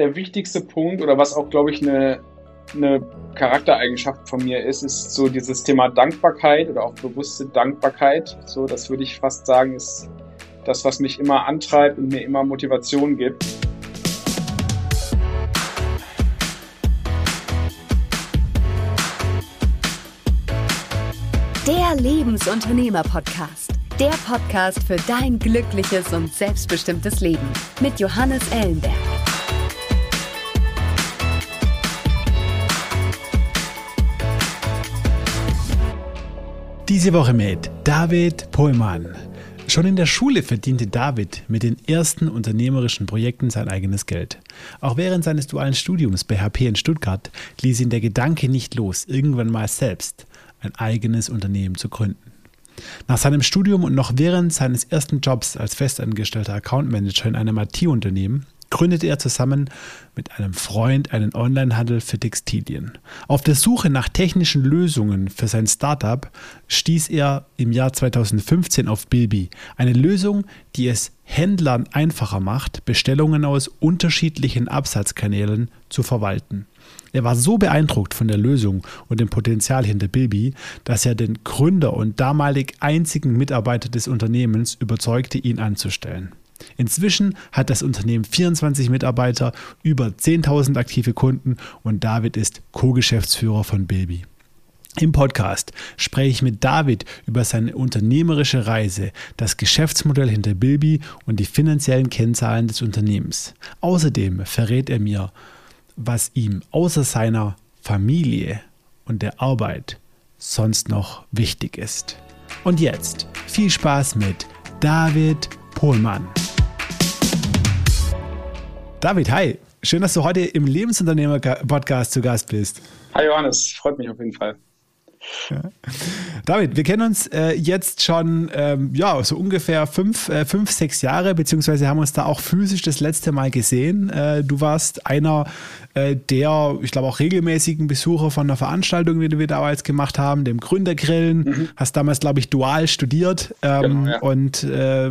der wichtigste Punkt oder was auch, glaube ich, eine, eine Charaktereigenschaft von mir ist, ist so dieses Thema Dankbarkeit oder auch bewusste Dankbarkeit. So, das würde ich fast sagen, ist das, was mich immer antreibt und mir immer Motivation gibt. Der Lebensunternehmer-Podcast. Der Podcast für dein glückliches und selbstbestimmtes Leben mit Johannes Ellenberg. Diese Woche mit David Pohlmann. Schon in der Schule verdiente David mit den ersten unternehmerischen Projekten sein eigenes Geld. Auch während seines dualen Studiums bei HP in Stuttgart ließ ihn der Gedanke nicht los, irgendwann mal selbst ein eigenes Unternehmen zu gründen. Nach seinem Studium und noch während seines ersten Jobs als festangestellter Account Manager in einem IT-Unternehmen gründete er zusammen mit einem Freund einen Onlinehandel für Textilien. Auf der Suche nach technischen Lösungen für sein Startup stieß er im Jahr 2015 auf Bilby, eine Lösung, die es Händlern einfacher macht, Bestellungen aus unterschiedlichen Absatzkanälen zu verwalten. Er war so beeindruckt von der Lösung und dem Potenzial hinter Bilby, dass er den Gründer und damalig einzigen Mitarbeiter des Unternehmens überzeugte, ihn anzustellen. Inzwischen hat das Unternehmen 24 Mitarbeiter, über 10.000 aktive Kunden und David ist Co-Geschäftsführer von Bilby. Im Podcast spreche ich mit David über seine unternehmerische Reise, das Geschäftsmodell hinter Bilby und die finanziellen Kennzahlen des Unternehmens. Außerdem verrät er mir, was ihm außer seiner Familie und der Arbeit sonst noch wichtig ist. Und jetzt viel Spaß mit David Pohlmann. David, hi. Schön, dass du heute im Lebensunternehmer-Podcast zu Gast bist. Hi Johannes, freut mich auf jeden Fall. Ja. David, wir kennen uns äh, jetzt schon ähm, ja, so ungefähr fünf, äh, fünf, sechs Jahre, beziehungsweise haben uns da auch physisch das letzte Mal gesehen. Äh, du warst einer äh, der, ich glaube, auch regelmäßigen Besucher von einer Veranstaltung, die wir damals gemacht haben, dem Gründergrillen. Mhm. Hast damals, glaube ich, dual studiert ähm, genau, ja. und äh,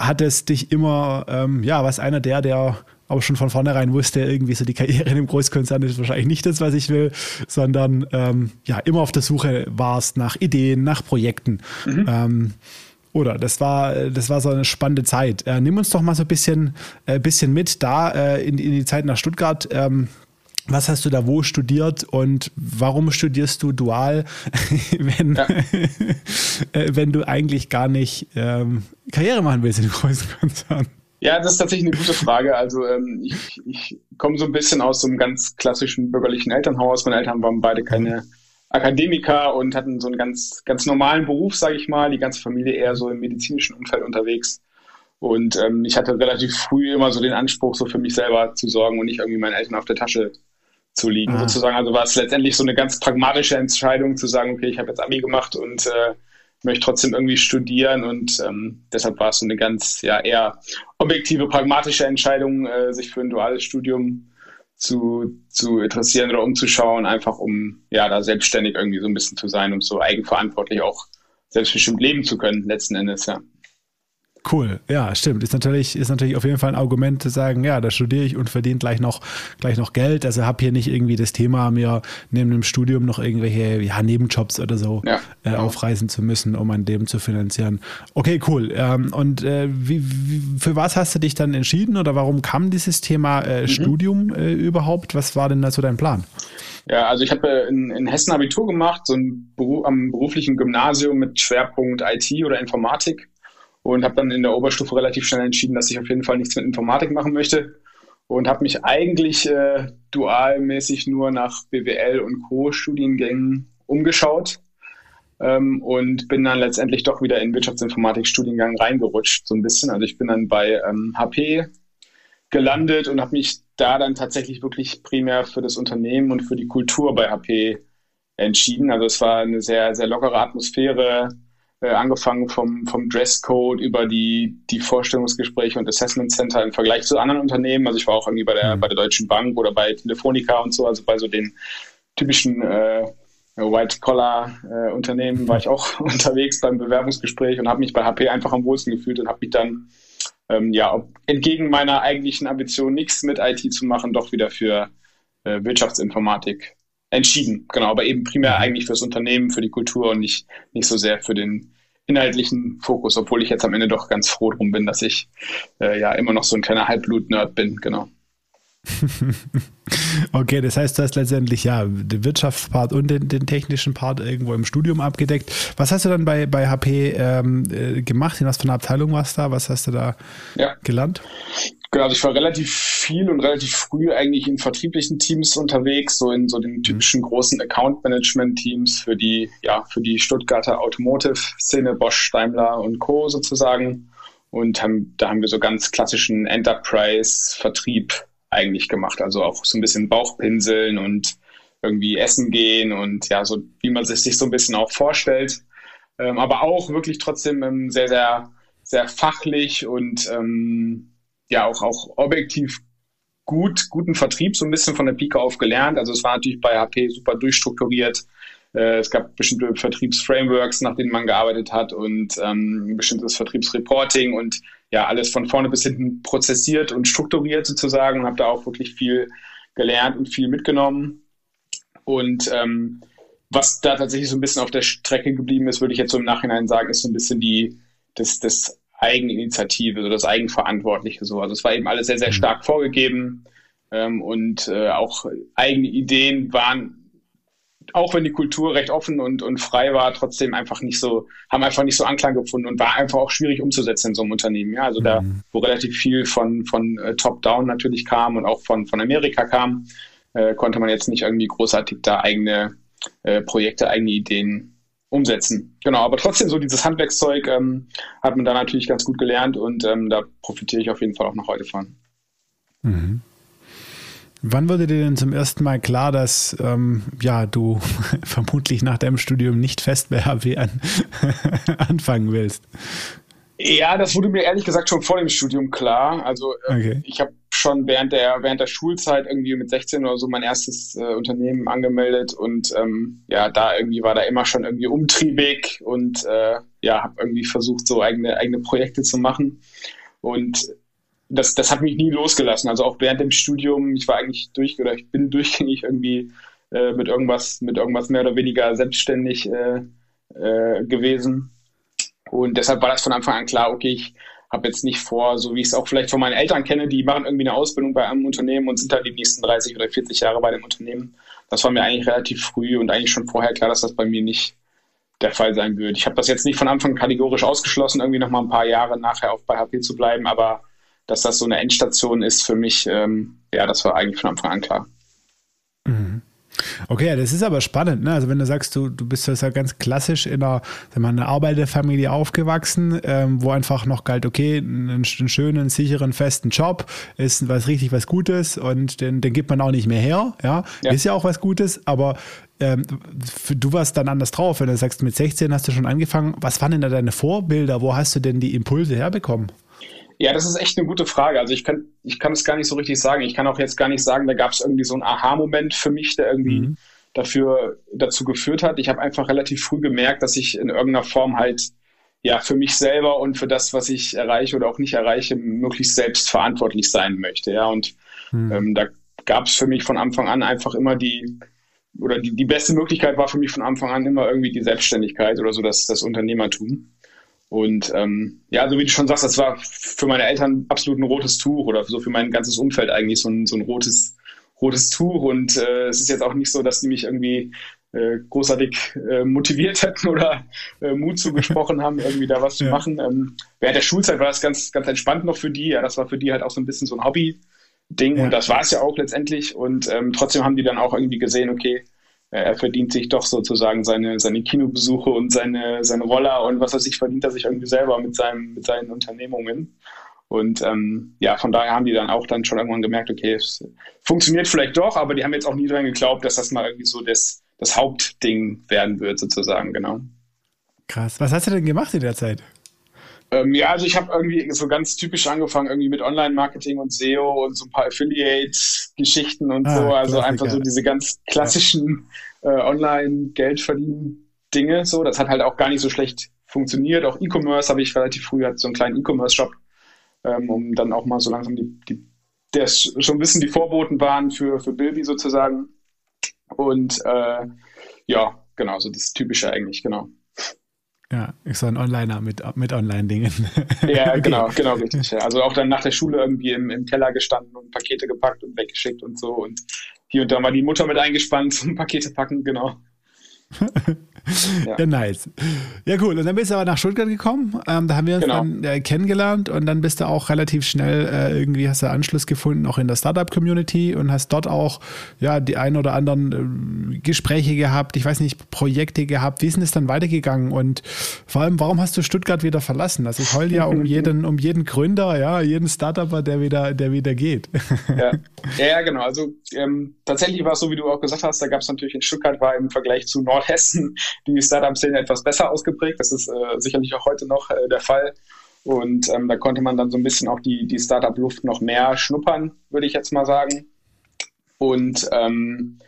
ja, hattest dich immer, ähm, ja, was einer der, der aber schon von vornherein wusste, irgendwie so die Karriere in einem Großkonzern ist wahrscheinlich nicht das, was ich will, sondern ähm, ja, immer auf der Suche warst nach Ideen, nach Projekten. Mhm. Ähm, oder das war, das war so eine spannende Zeit. Äh, nimm uns doch mal so ein bisschen, äh, bisschen mit da äh, in, in, die Zeit nach Stuttgart. Ähm, was hast du da wo studiert und warum studierst du dual, wenn, ja. Äh, wenn du eigentlich gar nicht ähm, Karriere machen willst in den großen Konzern? Ja, das ist tatsächlich eine gute Frage. Also ähm, ich, ich komme so ein bisschen aus so einem ganz klassischen bürgerlichen Elternhaus. Meine Eltern waren beide keine Akademiker und hatten so einen ganz, ganz normalen Beruf, sage ich mal. Die ganze Familie eher so im medizinischen Umfeld unterwegs. Und ähm, ich hatte relativ früh immer so den Anspruch, so für mich selber zu sorgen und nicht irgendwie meinen Eltern auf der Tasche zu liegen, ah. sozusagen. Also war es letztendlich so eine ganz pragmatische Entscheidung zu sagen, okay, ich habe jetzt Abi gemacht und äh, möchte trotzdem irgendwie studieren und ähm, deshalb war es so eine ganz ja eher objektive, pragmatische Entscheidung, äh, sich für ein duales Studium zu, zu interessieren oder umzuschauen, einfach um ja da selbstständig irgendwie so ein bisschen zu sein, um so eigenverantwortlich auch selbstbestimmt leben zu können, letzten Endes, ja. Cool, ja, stimmt. Ist natürlich, ist natürlich auf jeden Fall ein Argument zu sagen, ja, da studiere ich und verdiene gleich noch, gleich noch Geld. Also habe hier nicht irgendwie das Thema, mir neben dem Studium noch irgendwelche ja, Nebenjobs oder so ja, äh, aufreißen zu müssen, um mein Leben zu finanzieren. Okay, cool. Ähm, und äh, wie, wie, für was hast du dich dann entschieden oder warum kam dieses Thema äh, mhm. Studium äh, überhaupt? Was war denn da so dein Plan? Ja, also ich habe in, in Hessen Abitur gemacht, so ein Beruf, am beruflichen Gymnasium mit Schwerpunkt IT oder Informatik und habe dann in der Oberstufe relativ schnell entschieden, dass ich auf jeden Fall nichts mit Informatik machen möchte und habe mich eigentlich äh, dualmäßig nur nach BWL und Co-Studiengängen umgeschaut ähm, und bin dann letztendlich doch wieder in Wirtschaftsinformatik-Studiengang reingerutscht, so ein bisschen. Also ich bin dann bei ähm, HP gelandet und habe mich da dann tatsächlich wirklich primär für das Unternehmen und für die Kultur bei HP entschieden. Also es war eine sehr, sehr lockere Atmosphäre, äh, angefangen vom, vom Dresscode über die, die Vorstellungsgespräche und Assessment Center im Vergleich zu anderen Unternehmen. Also ich war auch irgendwie bei der, mhm. bei der Deutschen Bank oder bei Telefonica und so, also bei so den typischen äh, White-Collar-Unternehmen äh, war ich auch unterwegs beim Bewerbungsgespräch und habe mich bei HP einfach am wohlsten gefühlt und habe mich dann ähm, ja, entgegen meiner eigentlichen Ambition, nichts mit IT zu machen, doch wieder für äh, Wirtschaftsinformatik entschieden. Genau, aber eben primär mhm. eigentlich fürs Unternehmen, für die Kultur und nicht, nicht so sehr für den inhaltlichen Fokus, obwohl ich jetzt am Ende doch ganz froh drum bin, dass ich äh, ja immer noch so ein kleiner Halbblut-Nerd bin, genau. okay, das heißt, du hast letztendlich ja den Wirtschaftspart und den, den, technischen Part irgendwo im Studium abgedeckt. Was hast du dann bei, bei HP ähm, äh, gemacht? In was für einer Abteilung warst du da? Was hast du da ja. gelernt? Genau, also ich war relativ viel und relativ früh eigentlich in vertrieblichen Teams unterwegs, so in so den mhm. typischen großen Account-Management-Teams für die, ja, für die Stuttgarter Automotive-Szene, Bosch, Daimler und Co. sozusagen. Und haben, da haben wir so ganz klassischen Enterprise-Vertrieb eigentlich gemacht. Also auch so ein bisschen Bauchpinseln und irgendwie essen gehen und ja, so wie man sich, sich so ein bisschen auch vorstellt. Ähm, aber auch wirklich trotzdem ähm, sehr, sehr, sehr fachlich und ähm, ja auch, auch objektiv gut, guten Vertrieb so ein bisschen von der Pike auf gelernt. Also es war natürlich bei HP super durchstrukturiert. Äh, es gab bestimmte Vertriebsframeworks, nach denen man gearbeitet hat und ähm, bestimmtes Vertriebsreporting und ja, alles von vorne bis hinten prozessiert und strukturiert sozusagen und habe da auch wirklich viel gelernt und viel mitgenommen. Und ähm, was da tatsächlich so ein bisschen auf der Strecke geblieben ist, würde ich jetzt so im Nachhinein sagen, ist so ein bisschen die, das, das Eigeninitiative, so das Eigenverantwortliche so. Also es war eben alles sehr, sehr mhm. stark vorgegeben ähm, und äh, auch eigene Ideen waren auch wenn die Kultur recht offen und, und frei war, trotzdem einfach nicht so, haben einfach nicht so Anklang gefunden und war einfach auch schwierig umzusetzen in so einem Unternehmen. Ja, also mhm. da, wo relativ viel von, von äh, Top-Down natürlich kam und auch von, von Amerika kam, äh, konnte man jetzt nicht irgendwie großartig da eigene äh, Projekte, eigene Ideen umsetzen. Genau, aber trotzdem so dieses Handwerkszeug ähm, hat man da natürlich ganz gut gelernt und ähm, da profitiere ich auf jeden Fall auch noch heute von. Mhm. Wann wurde dir denn zum ersten Mal klar, dass ähm, ja, du vermutlich nach deinem Studium nicht fest bei HW an, anfangen willst? Ja, das wurde mir ehrlich gesagt schon vor dem Studium klar. Also äh, okay. ich habe schon während der während der Schulzeit irgendwie mit 16 oder so mein erstes äh, Unternehmen angemeldet und ähm, ja, da irgendwie war da immer schon irgendwie umtriebig und äh, ja, habe irgendwie versucht so eigene eigene Projekte zu machen und das, das hat mich nie losgelassen. Also auch während dem Studium, ich war eigentlich durch oder ich bin durchgängig irgendwie äh, mit irgendwas, mit irgendwas mehr oder weniger selbstständig äh, gewesen. Und deshalb war das von Anfang an klar, okay, ich habe jetzt nicht vor, so wie ich es auch vielleicht von meinen Eltern kenne, die machen irgendwie eine Ausbildung bei einem Unternehmen und sind dann die nächsten 30 oder 40 Jahre bei dem Unternehmen. Das war mir eigentlich relativ früh und eigentlich schon vorher klar, dass das bei mir nicht der Fall sein wird. Ich habe das jetzt nicht von Anfang kategorisch ausgeschlossen, irgendwie noch mal ein paar Jahre nachher auch bei HP zu bleiben, aber dass das so eine Endstation ist für mich, ähm, ja, das war eigentlich von Anfang an klar. Mhm. Okay, das ist aber spannend. Ne? Also wenn du sagst, du, du bist ja ganz klassisch in einer, sagen wir, einer Arbeiterfamilie aufgewachsen, ähm, wo einfach noch galt, okay, einen, einen, schönen, sicheren, festen Job ist was richtig was Gutes und den, den gibt man auch nicht mehr her. Ja? ja. Ist ja auch was Gutes, aber ähm, du warst dann anders drauf, wenn du sagst, mit 16 hast du schon angefangen. Was waren denn da deine Vorbilder? Wo hast du denn die Impulse herbekommen? Ja, das ist echt eine gute Frage. Also ich kann, ich kann es gar nicht so richtig sagen. Ich kann auch jetzt gar nicht sagen, da gab es irgendwie so einen Aha-Moment für mich, der irgendwie mhm. dafür dazu geführt hat. Ich habe einfach relativ früh gemerkt, dass ich in irgendeiner Form halt ja für mich selber und für das, was ich erreiche oder auch nicht erreiche, möglichst selbst verantwortlich sein möchte. Ja, und mhm. ähm, da gab es für mich von Anfang an einfach immer die oder die, die beste Möglichkeit war für mich von Anfang an immer irgendwie die Selbstständigkeit oder so das, das Unternehmertum. Und ähm, ja, so wie du schon sagst, das war für meine Eltern absolut ein rotes Tuch oder so für mein ganzes Umfeld eigentlich so ein, so ein rotes, rotes Tuch. Und äh, es ist jetzt auch nicht so, dass die mich irgendwie äh, großartig äh, motiviert hätten oder äh, Mut zugesprochen haben, irgendwie da was ja. zu machen. Ähm, während der Schulzeit war das ganz, ganz entspannt noch für die. Ja, das war für die halt auch so ein bisschen so ein Hobby-Ding ja. und das war es ja auch letztendlich. Und ähm, trotzdem haben die dann auch irgendwie gesehen, okay, er verdient sich doch sozusagen seine, seine Kinobesuche und seine, seine Roller und was weiß ich, verdient er sich irgendwie selber mit, seinem, mit seinen Unternehmungen. Und ähm, ja, von daher haben die dann auch dann schon irgendwann gemerkt, okay, es funktioniert vielleicht doch, aber die haben jetzt auch nie dran geglaubt, dass das mal irgendwie so das, das Hauptding werden wird, sozusagen, genau. Krass. Was hast du denn gemacht in der Zeit? Ähm, ja, also ich habe irgendwie so ganz typisch angefangen, irgendwie mit Online-Marketing und SEO und so ein paar Affiliate-Geschichten und ah, so. Also Klassiker. einfach so diese ganz klassischen äh, Online-Geld-Verdienen-Dinge. So, das hat halt auch gar nicht so schlecht funktioniert. Auch E-Commerce habe ich relativ früh, hatte so einen kleinen E-Commerce-Shop ähm, um dann auch mal so langsam die, die der schon ein bisschen die Vorboten waren für, für Bilby sozusagen. Und äh, ja, genau, so das Typische eigentlich, genau. Ja, ich so ein Onliner mit, mit Online-Dingen. Ja, okay. genau, genau, richtig. Also auch dann nach der Schule irgendwie im, im Keller gestanden und Pakete gepackt und weggeschickt und so. Und hier und da mal die Mutter mit eingespannt zum Pakete packen, genau. ja. ja. nice. Ja, cool. Und dann bist du aber nach Stuttgart gekommen. Ähm, da haben wir uns genau. dann äh, kennengelernt und dann bist du auch relativ schnell äh, irgendwie hast du Anschluss gefunden, auch in der Startup-Community und hast dort auch ja die ein oder anderen äh, Gespräche gehabt, ich weiß nicht, Projekte gehabt. Wie ist denn das dann weitergegangen? Und vor allem, warum hast du Stuttgart wieder verlassen? Also ich heule ja um jeden, um jeden Gründer, ja, jeden Startupper, der wieder, der wieder geht. Ja, ja genau. Also ähm, tatsächlich war es so, wie du auch gesagt hast, da gab es natürlich in Stuttgart war im Vergleich zu Nordhessen die Startup-Szene etwas besser ausgeprägt. Das ist äh, sicherlich auch heute noch äh, der Fall. Und ähm, da konnte man dann so ein bisschen auch die, die Startup-Luft noch mehr schnuppern, würde ich jetzt mal sagen. Und ähm,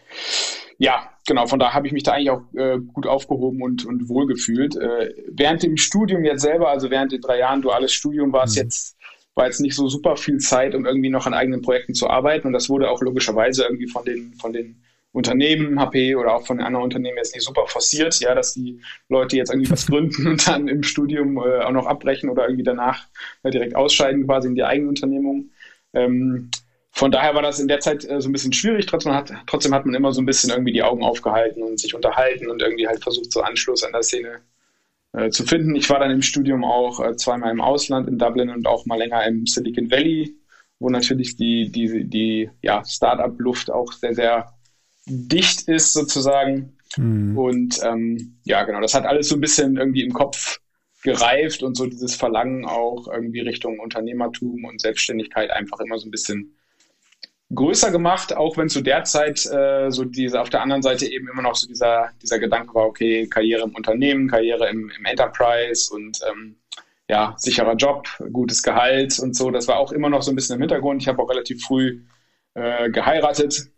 ja, genau, von da habe ich mich da eigentlich auch äh, gut aufgehoben und, und wohlgefühlt. Äh, während dem Studium jetzt selber, also während den drei Jahren duales Studium, war es mhm. jetzt war jetzt nicht so super viel Zeit, um irgendwie noch an eigenen Projekten zu arbeiten. Und das wurde auch logischerweise irgendwie von den, von den Unternehmen, HP oder auch von anderen Unternehmen jetzt nicht super forciert, ja, dass die Leute jetzt irgendwie was gründen und dann im Studium äh, auch noch abbrechen oder irgendwie danach äh, direkt ausscheiden quasi in die eigene Unternehmung. Ähm, von daher war das in der Zeit äh, so ein bisschen schwierig. Trotzdem hat, trotzdem hat man immer so ein bisschen irgendwie die Augen aufgehalten und sich unterhalten und irgendwie halt versucht, so Anschluss an der Szene äh, zu finden. Ich war dann im Studium auch äh, zweimal im Ausland in Dublin und auch mal länger im Silicon Valley, wo natürlich die, die, die ja, Startup-Luft auch sehr, sehr dicht ist sozusagen. Mhm. Und ähm, ja, genau, das hat alles so ein bisschen irgendwie im Kopf gereift und so dieses Verlangen auch irgendwie Richtung Unternehmertum und Selbstständigkeit einfach immer so ein bisschen größer gemacht, auch wenn zu der Zeit äh, so diese auf der anderen Seite eben immer noch so dieser, dieser Gedanke war, okay, Karriere im Unternehmen, Karriere im, im Enterprise und ähm, ja, sicherer Job, gutes Gehalt und so. Das war auch immer noch so ein bisschen im Hintergrund. Ich habe auch relativ früh äh, geheiratet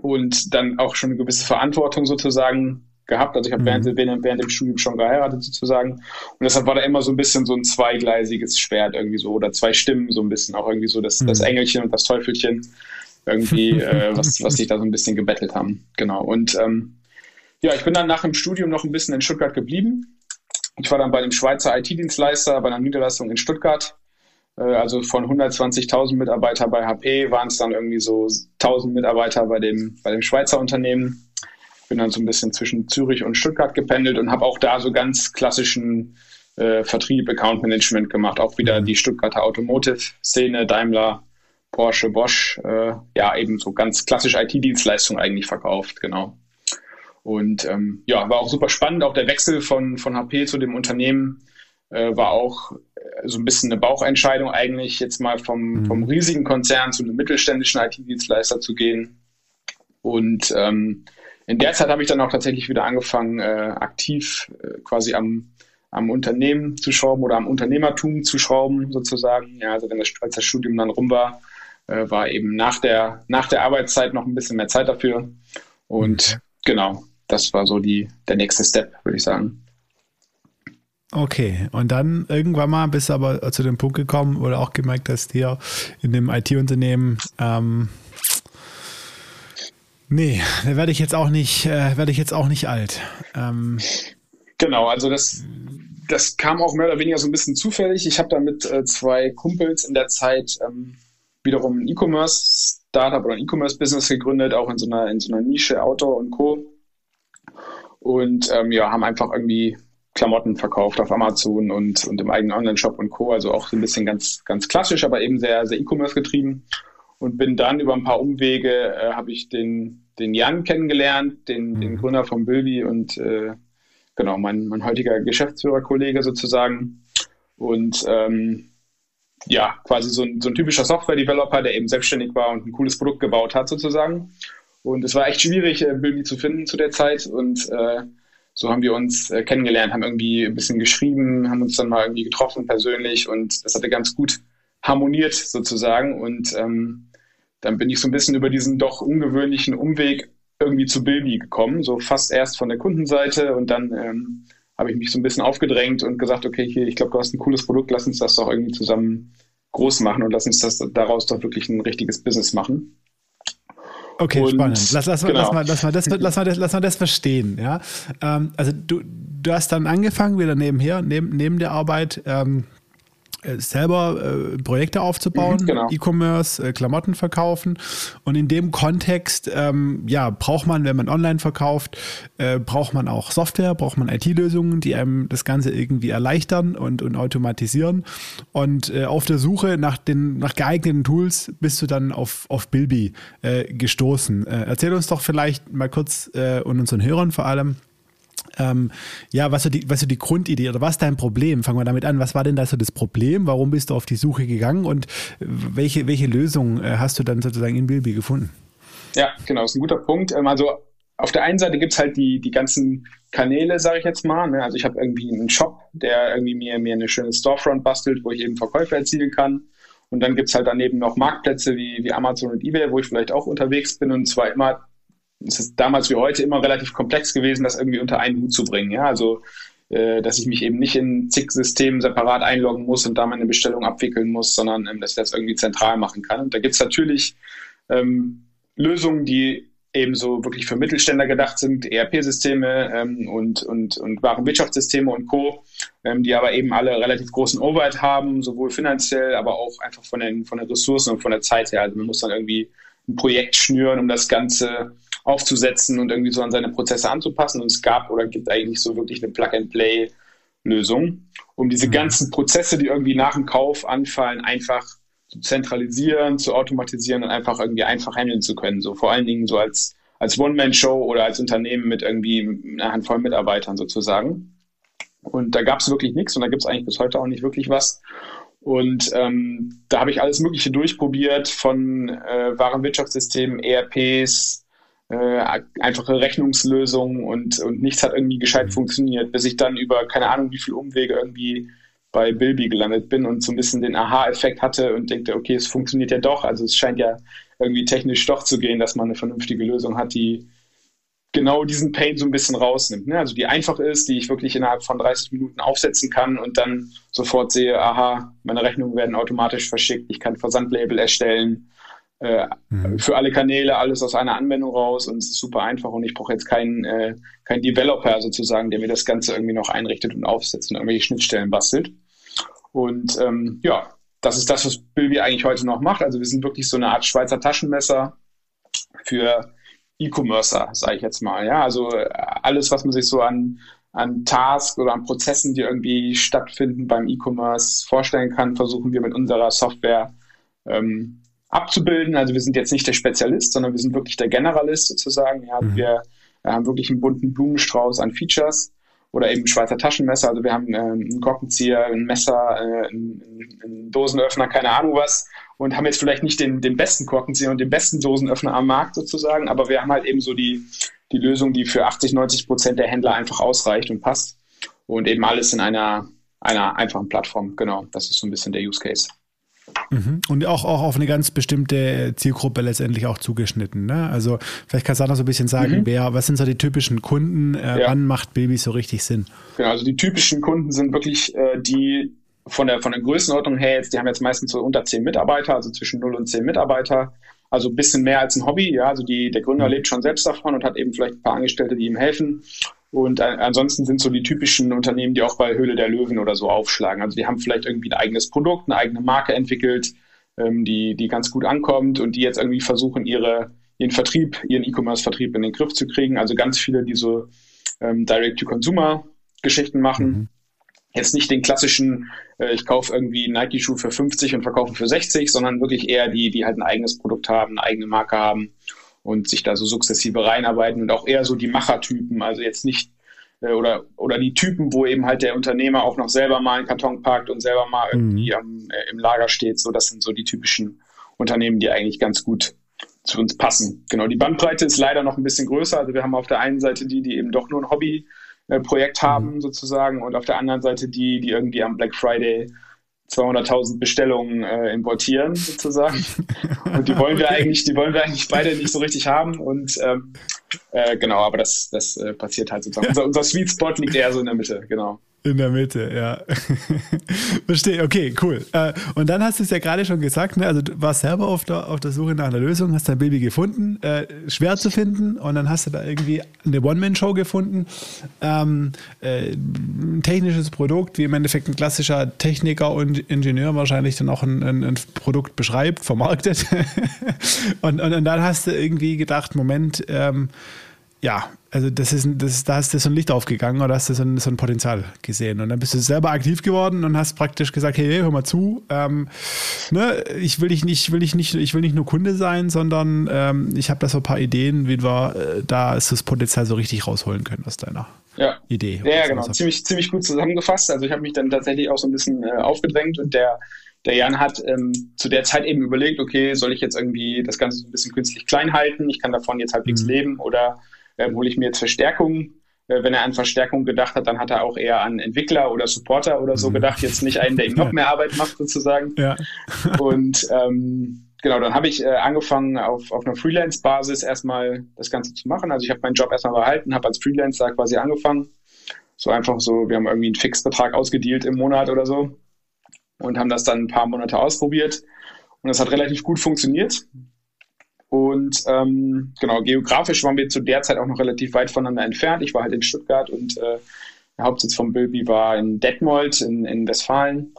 und dann auch schon eine gewisse Verantwortung sozusagen gehabt. Also ich habe mhm. während, während, während dem Studium schon geheiratet sozusagen. Und deshalb war da immer so ein bisschen so ein zweigleisiges Schwert irgendwie so oder zwei Stimmen so ein bisschen, auch irgendwie so das, mhm. das Engelchen und das Teufelchen irgendwie, äh, was, was sich da so ein bisschen gebettelt haben. Genau. Und ähm, ja, ich bin dann nach dem Studium noch ein bisschen in Stuttgart geblieben. Ich war dann bei dem Schweizer IT-Dienstleister bei einer Niederlassung in Stuttgart also von 120.000 Mitarbeiter bei HP waren es dann irgendwie so 1000 Mitarbeiter bei dem, bei dem Schweizer Unternehmen. Bin dann so ein bisschen zwischen Zürich und Stuttgart gependelt und habe auch da so ganz klassischen äh, Vertrieb, Account Management gemacht. Auch wieder die Stuttgarter Automotive-Szene, Daimler, Porsche, Bosch. Äh, ja, eben so ganz klassisch IT-Dienstleistungen eigentlich verkauft, genau. Und ähm, ja, war auch super spannend. Auch der Wechsel von, von HP zu dem Unternehmen äh, war auch äh, so ein bisschen eine Bauchentscheidung eigentlich, jetzt mal vom, mhm. vom riesigen Konzern zu einem mittelständischen IT-Dienstleister zu gehen. Und ähm, in der Zeit habe ich dann auch tatsächlich wieder angefangen, äh, aktiv äh, quasi am, am Unternehmen zu schrauben oder am Unternehmertum zu schrauben, sozusagen. Ja, also wenn das, als das Studium dann rum war, äh, war eben nach der, nach der Arbeitszeit noch ein bisschen mehr Zeit dafür. Und mhm. genau, das war so die, der nächste Step, würde ich sagen. Okay, und dann irgendwann mal bist du aber zu dem Punkt gekommen oder auch gemerkt hast, hier in dem IT-Unternehmen, ähm, nee, da werde ich jetzt auch nicht, äh, werde ich jetzt auch nicht alt. Ähm, genau, also das, das kam auch mehr oder weniger so ein bisschen zufällig. Ich habe da mit äh, zwei Kumpels in der Zeit ähm, wiederum ein E-Commerce-Startup oder ein E-Commerce-Business gegründet, auch in so einer, in so einer Nische Outdoor und Co. Und ähm, ja, haben einfach irgendwie Klamotten verkauft auf Amazon und, und im eigenen Online-Shop und Co. Also auch so ein bisschen ganz, ganz klassisch, aber eben sehr, sehr E-Commerce getrieben. Und bin dann über ein paar Umwege, äh, habe ich den, den Jan kennengelernt, den, mhm. den Gründer von Bilby und äh, genau, mein, mein heutiger Geschäftsführerkollege sozusagen. Und ähm, ja, quasi so ein, so ein typischer Software-Developer, der eben selbstständig war und ein cooles Produkt gebaut hat sozusagen. Und es war echt schwierig, äh, Bilby zu finden zu der Zeit. Und äh, so haben wir uns äh, kennengelernt, haben irgendwie ein bisschen geschrieben, haben uns dann mal irgendwie getroffen persönlich und das hatte ganz gut harmoniert sozusagen. Und ähm, dann bin ich so ein bisschen über diesen doch ungewöhnlichen Umweg irgendwie zu Bilby gekommen, so fast erst von der Kundenseite und dann ähm, habe ich mich so ein bisschen aufgedrängt und gesagt, okay, hier, ich glaube, du hast ein cooles Produkt, lass uns das doch irgendwie zusammen groß machen und lass uns das daraus doch wirklich ein richtiges Business machen. Okay, und, spannend. Lass, lass, genau. lass, mal, lass, mal das, lass, mal das, lass mal das verstehen. Ja? Ähm, also du, du hast dann angefangen, wieder nebenher, neben, neben der Arbeit, ähm, äh, selber äh, Projekte aufzubauen, mhm, genau. E-Commerce, äh, Klamotten verkaufen. Und in dem Kontext, ähm, ja, braucht man, wenn man online verkauft, äh, braucht man auch Software, braucht man IT-Lösungen, die einem das Ganze irgendwie erleichtern und, und automatisieren. Und äh, auf der Suche nach den nach geeigneten Tools bist du dann auf, auf Bilby äh, gestoßen. erzähl uns doch vielleicht mal kurz und unseren Hörern vor allem, ähm, ja, was so, die, was so die Grundidee oder was dein Problem? Fangen wir damit an. Was war denn da so das Problem? Warum bist du auf die Suche gegangen und welche, welche Lösung äh, hast du dann sozusagen in Bilby gefunden? Ja, genau, ist ein guter Punkt. Ähm, also auf der einen Seite gibt es halt die, die ganzen Kanäle, sage ich jetzt mal. Ne? Also ich habe irgendwie einen Shop, der irgendwie mir, mir eine schöne Storefront bastelt, wo ich eben Verkäufe erzielen kann. Und dann gibt es halt daneben noch Marktplätze wie, wie Amazon und eBay, wo ich vielleicht auch unterwegs bin und zwar immer es ist damals wie heute immer relativ komplex gewesen, das irgendwie unter einen Hut zu bringen. Ja, also äh, dass ich mich eben nicht in zig Systemen separat einloggen muss und da meine Bestellung abwickeln muss, sondern ähm, dass ich das irgendwie zentral machen kann. Und da gibt es natürlich ähm, Lösungen, die eben so wirklich für Mittelständler gedacht sind, ERP-Systeme ähm, und, und, und Warenwirtschaftssysteme und Co., ähm, die aber eben alle relativ großen Overhead haben, sowohl finanziell, aber auch einfach von den, von den Ressourcen und von der Zeit her. Also man muss dann irgendwie ein Projekt schnüren, um das Ganze aufzusetzen und irgendwie so an seine Prozesse anzupassen. Und es gab oder gibt eigentlich so wirklich eine Plug-and-Play-Lösung, um diese mhm. ganzen Prozesse, die irgendwie nach dem Kauf anfallen, einfach zu zentralisieren, zu automatisieren und einfach irgendwie einfach handeln zu können. So vor allen Dingen so als, als One-Man-Show oder als Unternehmen mit irgendwie einer Handvoll Mitarbeitern sozusagen. Und da gab es wirklich nichts und da gibt es eigentlich bis heute auch nicht wirklich was. Und ähm, da habe ich alles Mögliche durchprobiert, von äh, Warenwirtschaftssystemen, ERPs, äh, einfache Rechnungslösungen und, und nichts hat irgendwie gescheit mhm. funktioniert, bis ich dann über keine Ahnung wie viele Umwege irgendwie bei Bilby gelandet bin und so ein bisschen den Aha-Effekt hatte und denke, okay, es funktioniert ja doch. Also es scheint ja irgendwie technisch doch zu gehen, dass man eine vernünftige Lösung hat, die genau diesen Pain so ein bisschen rausnimmt. Ne? Also die einfach ist, die ich wirklich innerhalb von 30 Minuten aufsetzen kann und dann sofort sehe, aha, meine Rechnungen werden automatisch verschickt, ich kann Versandlabel erstellen, äh, mhm. für alle Kanäle alles aus einer Anwendung raus und es ist super einfach und ich brauche jetzt keinen, äh, keinen Developer sozusagen, der mir das Ganze irgendwie noch einrichtet und aufsetzt und irgendwelche Schnittstellen bastelt. Und ähm, ja, das ist das, was Bilby eigentlich heute noch macht. Also wir sind wirklich so eine Art Schweizer Taschenmesser für E-Commercer, sage ich jetzt mal. Ja, also äh, alles, was man sich so an an Tasks oder an Prozessen, die irgendwie stattfinden beim E-Commerce vorstellen kann, versuchen wir mit unserer Software ähm, abzubilden. Also wir sind jetzt nicht der Spezialist, sondern wir sind wirklich der Generalist sozusagen. Ja, mhm. Wir haben wirklich einen bunten Blumenstrauß an Features oder eben Schweizer Taschenmesser. Also wir haben äh, einen Korkenzieher, ein Messer, äh, einen, einen, Dosenöffner, keine Ahnung was und haben jetzt vielleicht nicht den, den besten Korkenzieher und den besten Dosenöffner am Markt sozusagen, aber wir haben halt eben so die, die Lösung, die für 80, 90 Prozent der Händler einfach ausreicht und passt und eben alles in einer, einer einfachen Plattform. Genau, das ist so ein bisschen der Use Case. Mhm. Und auch, auch auf eine ganz bestimmte Zielgruppe letztendlich auch zugeschnitten. Ne? Also vielleicht kannst du auch noch so ein bisschen sagen, mhm. wer, was sind so die typischen Kunden, äh, ja. wann macht Babys so richtig Sinn? Genau, also die typischen Kunden sind wirklich äh, die von der, von der Größenordnung her jetzt, die haben jetzt meistens so unter zehn Mitarbeiter, also zwischen 0 und 10 Mitarbeiter. Also ein bisschen mehr als ein Hobby, ja. Also die, der Gründer mhm. lebt schon selbst davon und hat eben vielleicht ein paar Angestellte, die ihm helfen. Und ansonsten sind so die typischen Unternehmen, die auch bei Höhle der Löwen oder so aufschlagen. Also die haben vielleicht irgendwie ein eigenes Produkt, eine eigene Marke entwickelt, ähm, die, die ganz gut ankommt und die jetzt irgendwie versuchen, ihre, ihren Vertrieb, ihren E-Commerce-Vertrieb in den Griff zu kriegen. Also ganz viele, die so ähm, Direct-to-Consumer-Geschichten machen. Mhm. Jetzt nicht den klassischen, äh, ich kaufe irgendwie Nike-Schuh für 50 und verkaufe für 60, sondern wirklich eher die, die halt ein eigenes Produkt haben, eine eigene Marke haben und sich da so sukzessive reinarbeiten und auch eher so die Machertypen, also jetzt nicht äh, oder, oder die Typen, wo eben halt der Unternehmer auch noch selber mal einen Karton packt und selber mal irgendwie mhm. am, äh, im Lager steht. So, das sind so die typischen Unternehmen, die eigentlich ganz gut zu uns passen. Genau, die Bandbreite ist leider noch ein bisschen größer. Also wir haben auf der einen Seite die, die eben doch nur ein Hobbyprojekt äh, haben mhm. sozusagen und auf der anderen Seite die, die irgendwie am Black Friday 200.000 Bestellungen äh, importieren sozusagen. Und die wollen wir okay. eigentlich, die wollen wir eigentlich beide nicht so richtig haben. Und ähm, äh, genau, aber das, das äh, passiert halt sozusagen. Unser, unser Sweet Spot liegt eher so in der Mitte, genau. In der Mitte, ja. Verstehe, okay, cool. Äh, und dann hast du es ja gerade schon gesagt, ne? also du warst selber auf der, auf der Suche nach einer Lösung, hast dein Baby gefunden, äh, schwer zu finden und dann hast du da irgendwie eine One-Man-Show gefunden. Ähm, äh, ein technisches Produkt, wie im Endeffekt ein klassischer Techniker und Ingenieur wahrscheinlich dann auch ein, ein, ein Produkt beschreibt, vermarktet. und, und, und, dann hast du irgendwie gedacht, Moment, ähm, ja, also das ist, das da hast du so ein Licht aufgegangen oder hast du so ein, so ein Potenzial gesehen. Und dann bist du selber aktiv geworden und hast praktisch gesagt, hey, hör mal zu, ähm, ne, ich will dich nicht, will ich nicht, ich will nicht nur Kunde sein, sondern ähm, ich habe da so ein paar Ideen, wie wir äh, da das Potenzial so richtig rausholen können aus deiner ja. Idee. Ja, genau, ziemlich, ziemlich gut zusammengefasst. Also ich habe mich dann tatsächlich auch so ein bisschen äh, aufgedrängt und der der Jan hat ähm, zu der Zeit eben überlegt, okay, soll ich jetzt irgendwie das Ganze so ein bisschen künstlich klein halten? Ich kann davon jetzt halbwegs mhm. leben oder äh, hole ich mir jetzt Verstärkung. Äh, wenn er an Verstärkung gedacht hat, dann hat er auch eher an Entwickler oder Supporter oder so mhm. gedacht, jetzt nicht einen, der ihm noch mehr Arbeit macht sozusagen. Ja. Und ähm, genau, dann habe ich äh, angefangen auf, auf einer Freelance-Basis erstmal das Ganze zu machen. Also ich habe meinen Job erstmal behalten, habe als Freelancer quasi angefangen. So einfach so, wir haben irgendwie einen Fixbetrag ausgedealt im Monat oder so und haben das dann ein paar Monate ausprobiert. Und das hat relativ gut funktioniert. Und ähm, genau, geografisch waren wir zu der Zeit auch noch relativ weit voneinander entfernt. Ich war halt in Stuttgart und äh, der Hauptsitz von Bilby war in Detmold in, in Westfalen.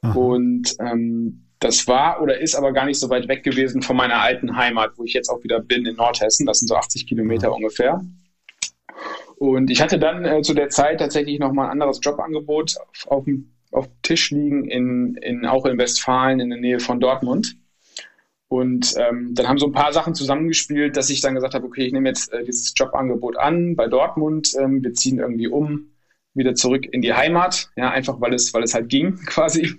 Aha. Und ähm, das war oder ist aber gar nicht so weit weg gewesen von meiner alten Heimat, wo ich jetzt auch wieder bin in Nordhessen. Das sind so 80 Kilometer Aha. ungefähr. Und ich hatte dann äh, zu der Zeit tatsächlich nochmal ein anderes Jobangebot auf, auf, dem, auf Tisch liegen, in, in, auch in Westfalen in der Nähe von Dortmund. Und ähm, dann haben so ein paar Sachen zusammengespielt, dass ich dann gesagt habe, okay, ich nehme jetzt äh, dieses Jobangebot an bei Dortmund. Ähm, wir ziehen irgendwie um, wieder zurück in die Heimat, ja, einfach weil es, weil es halt ging quasi,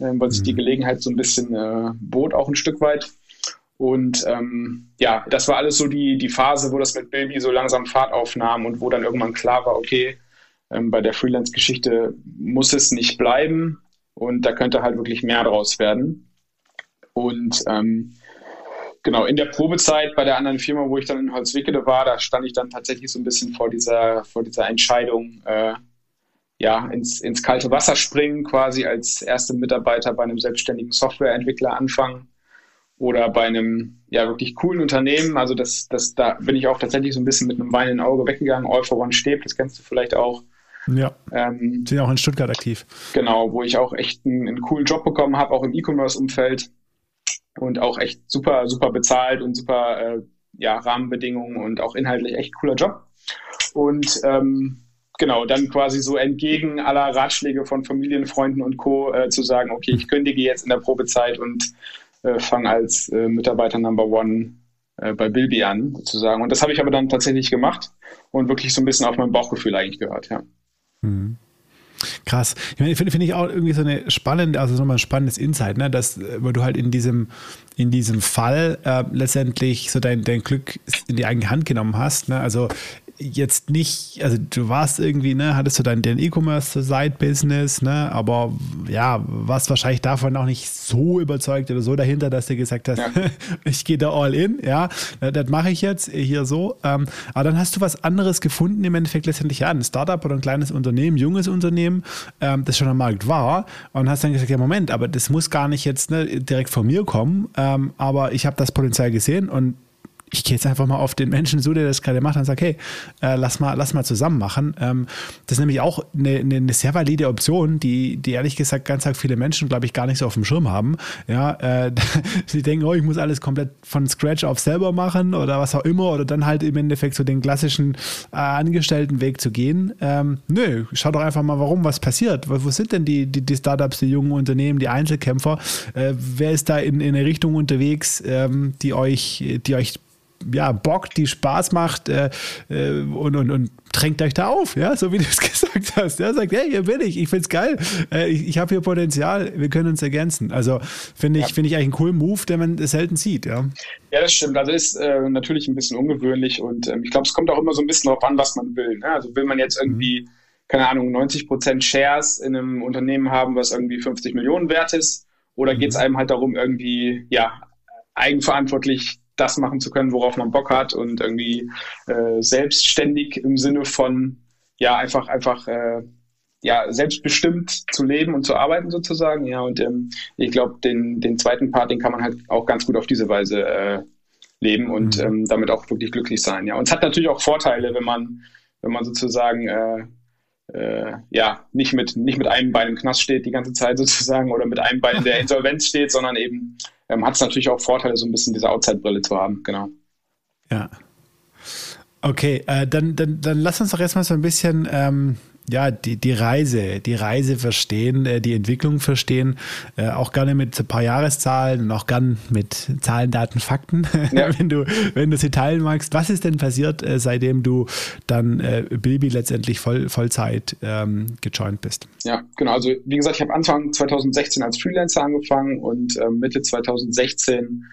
ähm, weil sich die mhm. Gelegenheit so ein bisschen äh, bot, auch ein Stück weit. Und ähm, ja, das war alles so die, die Phase, wo das mit Baby so langsam Fahrt aufnahm und wo dann irgendwann klar war, okay, ähm, bei der Freelance-Geschichte muss es nicht bleiben und da könnte halt wirklich mehr draus werden. Und ähm, genau, in der Probezeit bei der anderen Firma, wo ich dann in Holzwickede war, da stand ich dann tatsächlich so ein bisschen vor dieser, vor dieser Entscheidung, äh, ja, ins, ins kalte Wasser springen, quasi als erste Mitarbeiter bei einem selbstständigen Softwareentwickler anfangen oder bei einem ja wirklich coolen Unternehmen. Also das, das, da bin ich auch tatsächlich so ein bisschen mit einem weinenden Auge weggegangen. All for One Steb, das kennst du vielleicht auch. Ja. Ähm, sind auch in Stuttgart aktiv. Genau, wo ich auch echt einen, einen coolen Job bekommen habe, auch im E-Commerce-Umfeld und auch echt super, super bezahlt und super äh, ja, Rahmenbedingungen und auch inhaltlich echt cooler Job. Und ähm, genau, dann quasi so entgegen aller Ratschläge von Familien, Freunden und Co. Äh, zu sagen, okay, ich kündige jetzt in der Probezeit und äh, fange als äh, Mitarbeiter Number One äh, bei Bilby an, sozusagen. Und das habe ich aber dann tatsächlich gemacht und wirklich so ein bisschen auf mein Bauchgefühl eigentlich gehört, ja. Mhm. Krass. Ich meine, finde find ich auch irgendwie so eine spannende, also nochmal ein spannendes Insight, ne? dass, weil du halt in diesem, in diesem Fall äh, letztendlich so dein, dein Glück in die eigene Hand genommen hast. Ne? Also jetzt nicht, also du warst irgendwie, ne, hattest du dein, dein E-Commerce-Side-Business, ne, aber ja, warst wahrscheinlich davon auch nicht so überzeugt oder so dahinter, dass du gesagt hast, ja. ich gehe da all in, ja, das mache ich jetzt hier so. Ähm, aber dann hast du was anderes gefunden, im Endeffekt letztendlich ja, ein Startup oder ein kleines Unternehmen, junges Unternehmen, ähm, das schon am Markt war und hast dann gesagt, ja, Moment, aber das muss gar nicht jetzt ne, direkt von mir kommen, ähm, aber ich habe das Potenzial gesehen und ich gehe jetzt einfach mal auf den Menschen zu, der das gerade macht und sage, hey, äh, lass, mal, lass mal zusammen machen. Ähm, das ist nämlich auch eine, eine, sehr valide Option, die, die ehrlich gesagt ganz viele Menschen, glaube ich, gar nicht so auf dem Schirm haben. Ja, äh, sie denken, oh, ich muss alles komplett von Scratch auf selber machen oder was auch immer oder dann halt im Endeffekt so den klassischen äh, Angestelltenweg zu gehen. Ähm, nö, schau doch einfach mal, warum, was passiert. Wo, wo sind denn die, die, die, Startups, die jungen Unternehmen, die Einzelkämpfer? Äh, wer ist da in, in eine Richtung unterwegs, ähm, die euch, die euch ja, Bock, die Spaß macht äh, äh, und, und, und drängt euch da auf, ja, so wie du es gesagt hast. Er sagt, hey, hier bin ich, ich find's geil, äh, ich, ich habe hier Potenzial, wir können uns ergänzen. Also finde ich, ja. finde ich eigentlich einen coolen Move, den man selten sieht, ja. Ja, das stimmt. Also ist äh, natürlich ein bisschen ungewöhnlich und ähm, ich glaube, es kommt auch immer so ein bisschen darauf an, was man will. Ne? Also will man jetzt mhm. irgendwie, mhm. keine Ahnung, 90 Prozent Shares in einem Unternehmen haben, was irgendwie 50 Millionen wert ist, oder mhm. geht es einem halt darum, irgendwie, ja, eigenverantwortlich das machen zu können, worauf man Bock hat und irgendwie äh, selbstständig im Sinne von ja einfach einfach äh, ja, selbstbestimmt zu leben und zu arbeiten sozusagen. Ja, und ähm, ich glaube, den, den zweiten Part, den kann man halt auch ganz gut auf diese Weise äh, leben und mhm. ähm, damit auch wirklich glücklich sein. Ja, und es hat natürlich auch Vorteile, wenn man, wenn man sozusagen äh, äh, ja nicht mit nicht mit einem Bein im Knast steht die ganze Zeit sozusagen oder mit einem Bein in der Insolvenz steht, sondern eben ähm, hat es natürlich auch Vorteile, so ein bisschen diese Outside-Brille zu haben. Genau. Ja. Okay, äh, dann, dann, dann lass uns doch erstmal so ein bisschen ähm, ja, die, die Reise, die Reise verstehen, äh, die Entwicklung verstehen, äh, auch gerne mit ein paar Jahreszahlen und auch gern mit Zahlen, Daten, Fakten, ja. wenn du, wenn du sie teilen magst. Was ist denn passiert, äh, seitdem du dann Bilby letztendlich voll, Vollzeit ähm, gejoint bist? Ja, genau. Also wie gesagt, ich habe Anfang 2016 als Freelancer angefangen und äh, Mitte 2016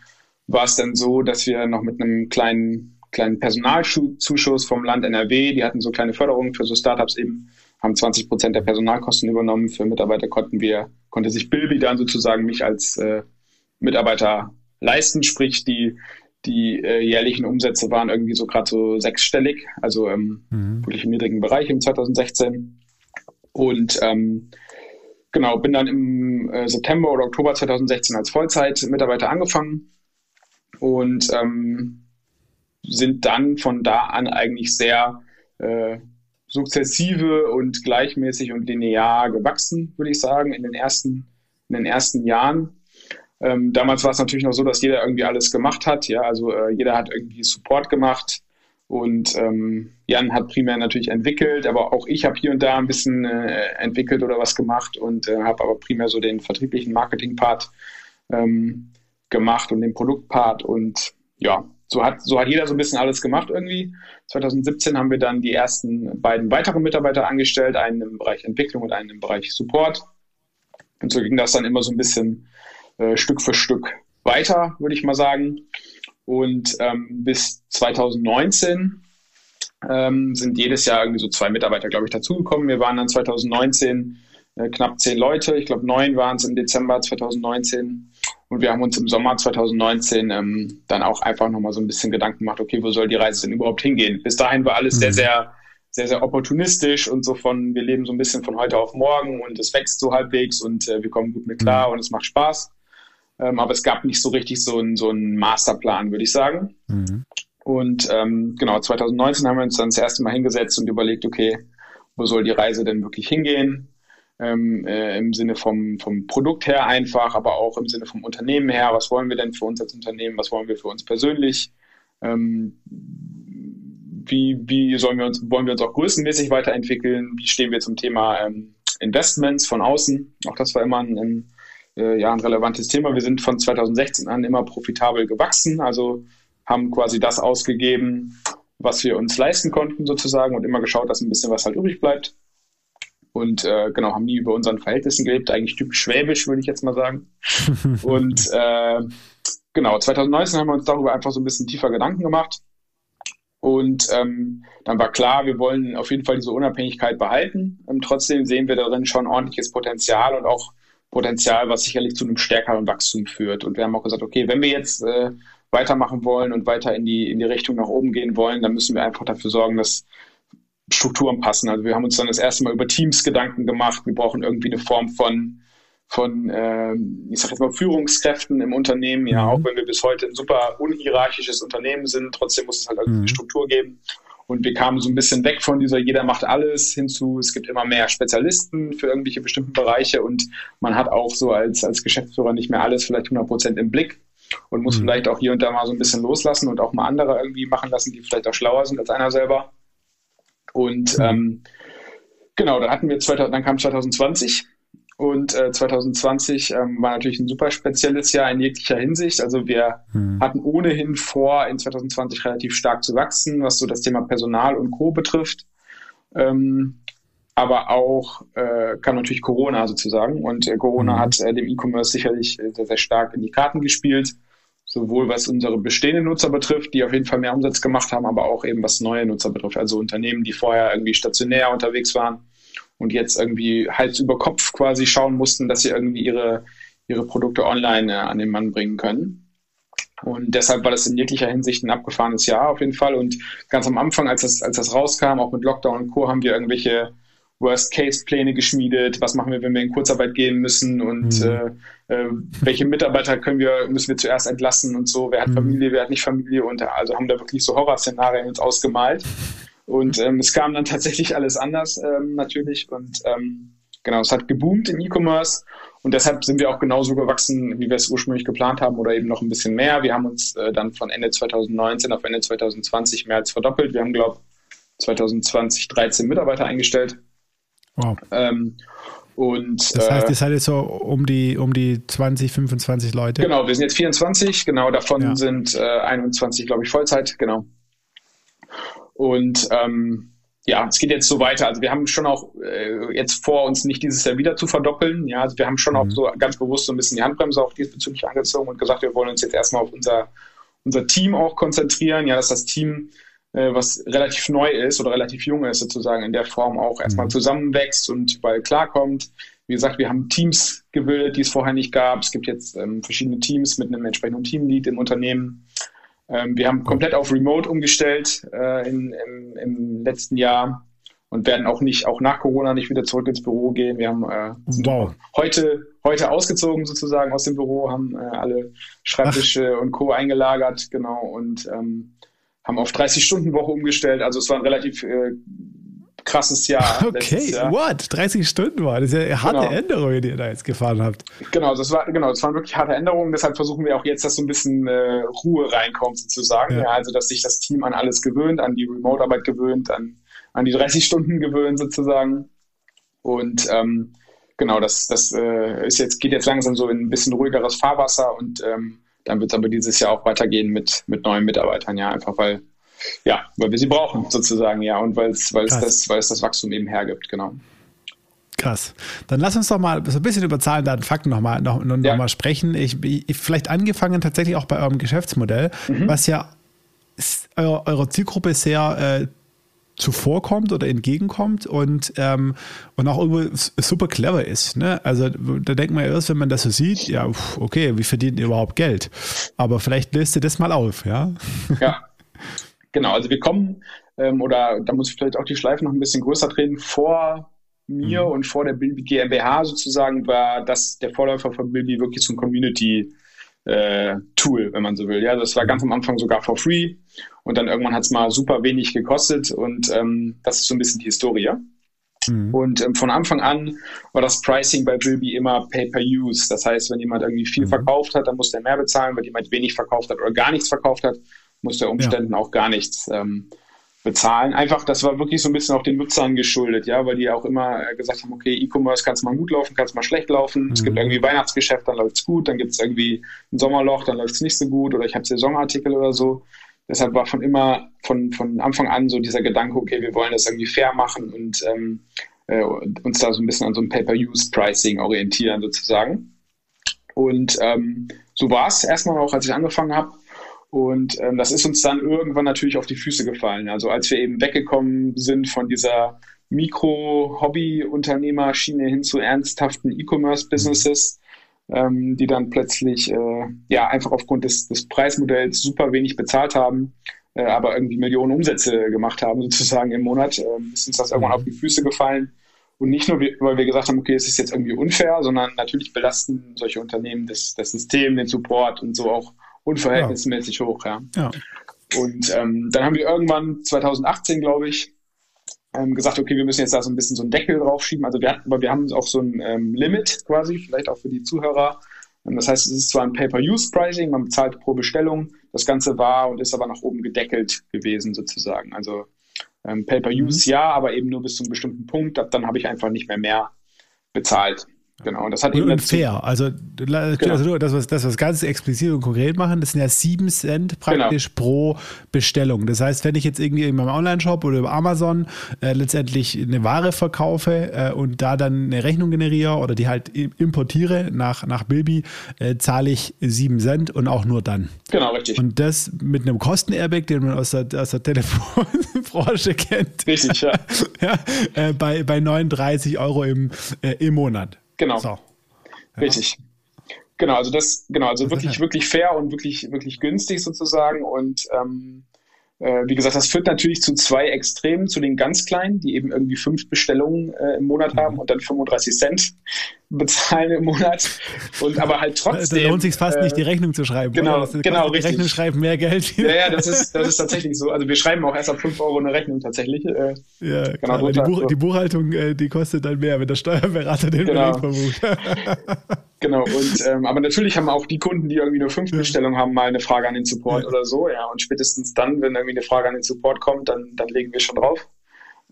war es dann so, dass wir noch mit einem kleinen kleinen Personalzuschuss vom Land NRW, die hatten so kleine Förderungen für so Startups eben haben 20 Prozent der Personalkosten übernommen. Für Mitarbeiter konnten wir, konnte sich Bilby dann sozusagen mich als äh, Mitarbeiter leisten, sprich die, die äh, jährlichen Umsätze waren irgendwie so gerade so sechsstellig, also ähm, mhm. wirklich im niedrigen Bereich im 2016. Und ähm, genau, bin dann im äh, September oder Oktober 2016 als Vollzeitmitarbeiter angefangen und ähm, sind dann von da an eigentlich sehr äh, sukzessive und gleichmäßig und linear gewachsen, würde ich sagen, in den ersten, in den ersten Jahren. Ähm, damals war es natürlich noch so, dass jeder irgendwie alles gemacht hat. Ja, also äh, jeder hat irgendwie Support gemacht und ähm, Jan hat primär natürlich entwickelt, aber auch ich habe hier und da ein bisschen äh, entwickelt oder was gemacht und äh, habe aber primär so den vertrieblichen Marketing-Part ähm, gemacht und den Produktpart und ja, so hat, so hat jeder so ein bisschen alles gemacht irgendwie. 2017 haben wir dann die ersten beiden weiteren Mitarbeiter angestellt, einen im Bereich Entwicklung und einen im Bereich Support. Und so ging das dann immer so ein bisschen äh, Stück für Stück weiter, würde ich mal sagen. Und ähm, bis 2019 ähm, sind jedes Jahr irgendwie so zwei Mitarbeiter, glaube ich, dazugekommen. Wir waren dann 2019 äh, knapp zehn Leute. Ich glaube, neun waren es im Dezember 2019. Und wir haben uns im Sommer 2019 ähm, dann auch einfach nochmal so ein bisschen Gedanken gemacht, okay, wo soll die Reise denn überhaupt hingehen? Bis dahin war alles mhm. sehr, sehr, sehr, sehr opportunistisch und so von, wir leben so ein bisschen von heute auf morgen und es wächst so halbwegs und äh, wir kommen gut mit klar mhm. und es macht Spaß. Ähm, aber es gab nicht so richtig so einen so einen Masterplan, würde ich sagen. Mhm. Und ähm, genau, 2019 haben wir uns dann das erste Mal hingesetzt und überlegt, okay, wo soll die Reise denn wirklich hingehen? Ähm, äh, im Sinne vom, vom Produkt her einfach, aber auch im Sinne vom Unternehmen her. Was wollen wir denn für uns als Unternehmen? Was wollen wir für uns persönlich? Ähm, wie, wie sollen wir uns, wollen wir uns auch größenmäßig weiterentwickeln? Wie stehen wir zum Thema ähm, Investments von außen? Auch das war immer ein, ein, äh, ja, ein relevantes Thema. Wir sind von 2016 an immer profitabel gewachsen, also haben quasi das ausgegeben, was wir uns leisten konnten sozusagen und immer geschaut, dass ein bisschen was halt übrig bleibt und äh, genau, haben nie über unseren Verhältnissen gelebt, eigentlich typisch schwäbisch, würde ich jetzt mal sagen. und äh, genau, 2019 haben wir uns darüber einfach so ein bisschen tiefer Gedanken gemacht. Und ähm, dann war klar, wir wollen auf jeden Fall diese Unabhängigkeit behalten. Und trotzdem sehen wir darin schon ordentliches Potenzial und auch Potenzial, was sicherlich zu einem stärkeren Wachstum führt. Und wir haben auch gesagt, okay, wenn wir jetzt äh, weitermachen wollen und weiter in die, in die Richtung nach oben gehen wollen, dann müssen wir einfach dafür sorgen, dass Strukturen passen. Also wir haben uns dann das erste Mal über Teams Gedanken gemacht. Wir brauchen irgendwie eine Form von von, äh, ich sag jetzt mal, Führungskräften im Unternehmen, ja, mhm. auch wenn wir bis heute ein super unhierarchisches Unternehmen sind, trotzdem muss es halt irgendwie mhm. Struktur geben. Und wir kamen so ein bisschen weg von dieser jeder macht alles hinzu, es gibt immer mehr Spezialisten für irgendwelche bestimmten Bereiche und man hat auch so als, als Geschäftsführer nicht mehr alles vielleicht 100 Prozent im Blick und muss mhm. vielleicht auch hier und da mal so ein bisschen loslassen und auch mal andere irgendwie machen lassen, die vielleicht auch schlauer sind als einer selber. Und ähm, genau, dann hatten wir 2000, dann kam 2020 und äh, 2020 ähm, war natürlich ein super spezielles Jahr in jeglicher Hinsicht. Also wir hm. hatten ohnehin vor, in 2020 relativ stark zu wachsen, was so das Thema Personal und Co. betrifft. Ähm, aber auch äh, kam natürlich Corona sozusagen. Und äh, Corona hm. hat äh, dem E-Commerce sicherlich äh, sehr, sehr stark in die Karten gespielt sowohl was unsere bestehenden Nutzer betrifft, die auf jeden Fall mehr Umsatz gemacht haben, aber auch eben was neue Nutzer betrifft, also Unternehmen, die vorher irgendwie stationär unterwegs waren und jetzt irgendwie Hals über Kopf quasi schauen mussten, dass sie irgendwie ihre, ihre Produkte online äh, an den Mann bringen können. Und deshalb war das in jeglicher Hinsicht ein abgefahrenes Jahr auf jeden Fall. Und ganz am Anfang, als das, als das rauskam, auch mit Lockdown und Co., haben wir irgendwelche Worst-Case-Pläne geschmiedet, was machen wir, wenn wir in Kurzarbeit gehen müssen und mhm. äh, äh, welche Mitarbeiter können wir, müssen wir zuerst entlassen und so, wer hat mhm. Familie, wer hat nicht Familie und also haben da wirklich so Horrorszenarien uns ausgemalt. Und ähm, es kam dann tatsächlich alles anders ähm, natürlich und ähm, genau, es hat geboomt im E-Commerce und deshalb sind wir auch genauso gewachsen, wie wir es ursprünglich geplant haben oder eben noch ein bisschen mehr. Wir haben uns äh, dann von Ende 2019 auf Ende 2020 mehr als verdoppelt. Wir haben, glaube ich, 2020 13 Mitarbeiter eingestellt. Wow. Ähm, und, das heißt, äh, ihr seid jetzt so um die, um die 20, 25 Leute? Genau, wir sind jetzt 24, genau, davon ja. sind äh, 21, glaube ich, Vollzeit, genau. Und ähm, ja, es geht jetzt so weiter. Also wir haben schon auch äh, jetzt vor, uns nicht dieses Jahr wieder zu verdoppeln. Ja, also wir haben schon mhm. auch so ganz bewusst so ein bisschen die Handbremse auch diesbezüglich angezogen und gesagt, wir wollen uns jetzt erstmal auf unser, unser Team auch konzentrieren. Ja, dass das Team, was relativ neu ist oder relativ jung ist, sozusagen in der Form auch erstmal mhm. zusammenwächst und weil klarkommt. Wie gesagt, wir haben Teams gebildet, die es vorher nicht gab. Es gibt jetzt ähm, verschiedene Teams mit einem entsprechenden Teamlead im Unternehmen. Ähm, wir haben komplett auf Remote umgestellt äh, in, im, im, letzten Jahr und werden auch nicht, auch nach Corona nicht wieder zurück ins Büro gehen. Wir haben äh, wow. heute, heute ausgezogen sozusagen aus dem Büro, haben äh, alle Schreibtische Ach. und Co. eingelagert, genau, und ähm, haben auf 30-Stunden-Woche umgestellt. Also es war ein relativ äh, krasses Jahr. Okay, Jahr. what? 30 Stunden war. Das ist ja eine harte genau. Änderung, die ihr da jetzt gefahren habt. Genau, das war, genau, das waren wirklich harte Änderungen. Deshalb versuchen wir auch jetzt, dass so ein bisschen äh, Ruhe reinkommt, sozusagen. Ja. ja. also, dass sich das Team an alles gewöhnt, an die Remote-Arbeit gewöhnt, an, an die 30 Stunden gewöhnt, sozusagen. Und ähm, genau, das, das äh, ist jetzt, geht jetzt langsam so in ein bisschen ruhigeres Fahrwasser und ähm, dann wird es aber dieses Jahr auch weitergehen mit, mit neuen Mitarbeitern, ja, einfach weil ja, weil wir sie brauchen sozusagen, ja, und weil es, das, weil es das Wachstum eben hergibt, genau. Krass. Dann lass uns doch mal so ein bisschen über Zahlen, Daten, Fakten nochmal noch, noch, ja. mal sprechen. Ich, ich, vielleicht angefangen tatsächlich auch bei eurem Geschäftsmodell, mhm. was ja eurer, eurer Zielgruppe sehr äh, zuvorkommt oder entgegenkommt und, ähm, und auch irgendwo super clever ist. Ne? Also da denkt man ja erst, wenn man das so sieht, ja, okay, wie verdient ihr überhaupt Geld? Aber vielleicht löst ihr das mal auf, ja? Ja, Genau, also wir kommen, ähm, oder da muss ich vielleicht auch die Schleife noch ein bisschen größer drehen, vor mir mhm. und vor der Bilby GmbH sozusagen war das der Vorläufer von Bilby wirklich so ein Community äh, Tool, wenn man so will. Ja, das war ganz am Anfang sogar for free und dann irgendwann hat es mal super wenig gekostet und ähm, das ist so ein bisschen die Historie. Mhm. Und ähm, von Anfang an war das Pricing bei Bilby immer Pay-per-Use. Das heißt, wenn jemand irgendwie viel mhm. verkauft hat, dann muss der mehr bezahlen. Wenn jemand wenig verkauft hat oder gar nichts verkauft hat, muss der Umständen ja. auch gar nichts ähm, bezahlen. Einfach, das war wirklich so ein bisschen auch den Nutzern geschuldet, ja, weil die auch immer äh, gesagt haben, okay, E-Commerce kann es mal gut laufen, kann es mal schlecht laufen. Mhm. Es gibt mhm. irgendwie Weihnachtsgeschäft, dann läuft es gut, dann gibt es irgendwie ein Sommerloch, dann läuft es nicht so gut oder ich habe Saisonartikel oder so. Deshalb war von immer, von, von Anfang an so dieser Gedanke, okay, wir wollen das irgendwie fair machen und ähm, äh, uns da so ein bisschen an so einem Pay-per-Use-Pricing orientieren sozusagen. Und ähm, so war es erstmal auch, als ich angefangen habe. Und ähm, das ist uns dann irgendwann natürlich auf die Füße gefallen. Also als wir eben weggekommen sind von dieser Mikro-Hobby-Unternehmerschiene hin zu ernsthaften E-Commerce-Businesses, ähm, die dann plötzlich äh, ja einfach aufgrund des, des Preismodells super wenig bezahlt haben, äh, aber irgendwie Millionen Umsätze gemacht haben sozusagen im Monat, äh, ist uns das irgendwann auf die Füße gefallen. Und nicht nur, weil wir gesagt haben, okay, es ist jetzt irgendwie unfair, sondern natürlich belasten solche Unternehmen das, das System, den Support und so auch unverhältnismäßig ja. hoch. Ja. ja. Und ähm, dann haben wir irgendwann 2018, glaube ich, ähm, gesagt, okay, wir müssen jetzt da so ein bisschen so einen Deckel draufschieben. Also wir hatten, aber wir haben auch so ein ähm, Limit quasi, vielleicht auch für die Zuhörer. Ähm, das heißt, es ist zwar ein Pay-per-Use-Pricing, man bezahlt pro Bestellung. Das Ganze war und ist aber nach oben gedeckelt gewesen sozusagen. Also ähm, Pay-per-Use mhm. ja, aber eben nur bis zu einem bestimmten Punkt. Ab dann habe ich einfach nicht mehr mehr bezahlt. Genau, und das hat und, fair. Also, genau. also das, was, das, was ganz explizit und konkret machen, das sind ja 7 Cent praktisch genau. pro Bestellung. Das heißt, wenn ich jetzt irgendwie in meinem Online-Shop oder über Amazon äh, letztendlich eine Ware verkaufe äh, und da dann eine Rechnung generiere oder die halt importiere nach, nach Bilby, äh, zahle ich 7 Cent und auch nur dann. Genau, richtig. Und das mit einem Kosten-Airbag, den man aus der, aus der Telefonbranche kennt. Richtig, ja. ja äh, bei, bei 39 Euro im, äh, im Monat. Genau. So. Ja. Richtig. Genau, also das, genau, also wirklich, wirklich fair und wirklich, wirklich günstig sozusagen. Und ähm, Äh, wie gesagt, das führt natürlich zu zwei Extremen, zu den ganz Kleinen, die eben irgendwie fünf Bestellungen äh, im Monat haben mhm. und dann 35 Cent bezahlen im Monat. Und aber halt trotzdem. Da lohnt sich fast äh, nicht, die Rechnung zu schreiben. Genau, genau, die Rechnung schreiben mehr Geld. Ja, ja, das ist, das ist tatsächlich so. Also wir schreiben auch erst ab 5 Euro eine Rechnung tatsächlich. Äh, ja, genau, die, Buch, die, Buchhaltung, äh, die kostet dann mehr, wenn der Steuerberater den genau. Beleg verbucht. genau, und ähm, aber natürlich haben auch die Kunden, die irgendwie nur fünf Bestellungen haben, mal eine Frage an den Support ja. oder so, ja. Und spätestens dann, wenn irgendwie eine Frage an den Support kommt, dann, dann legen wir schon drauf.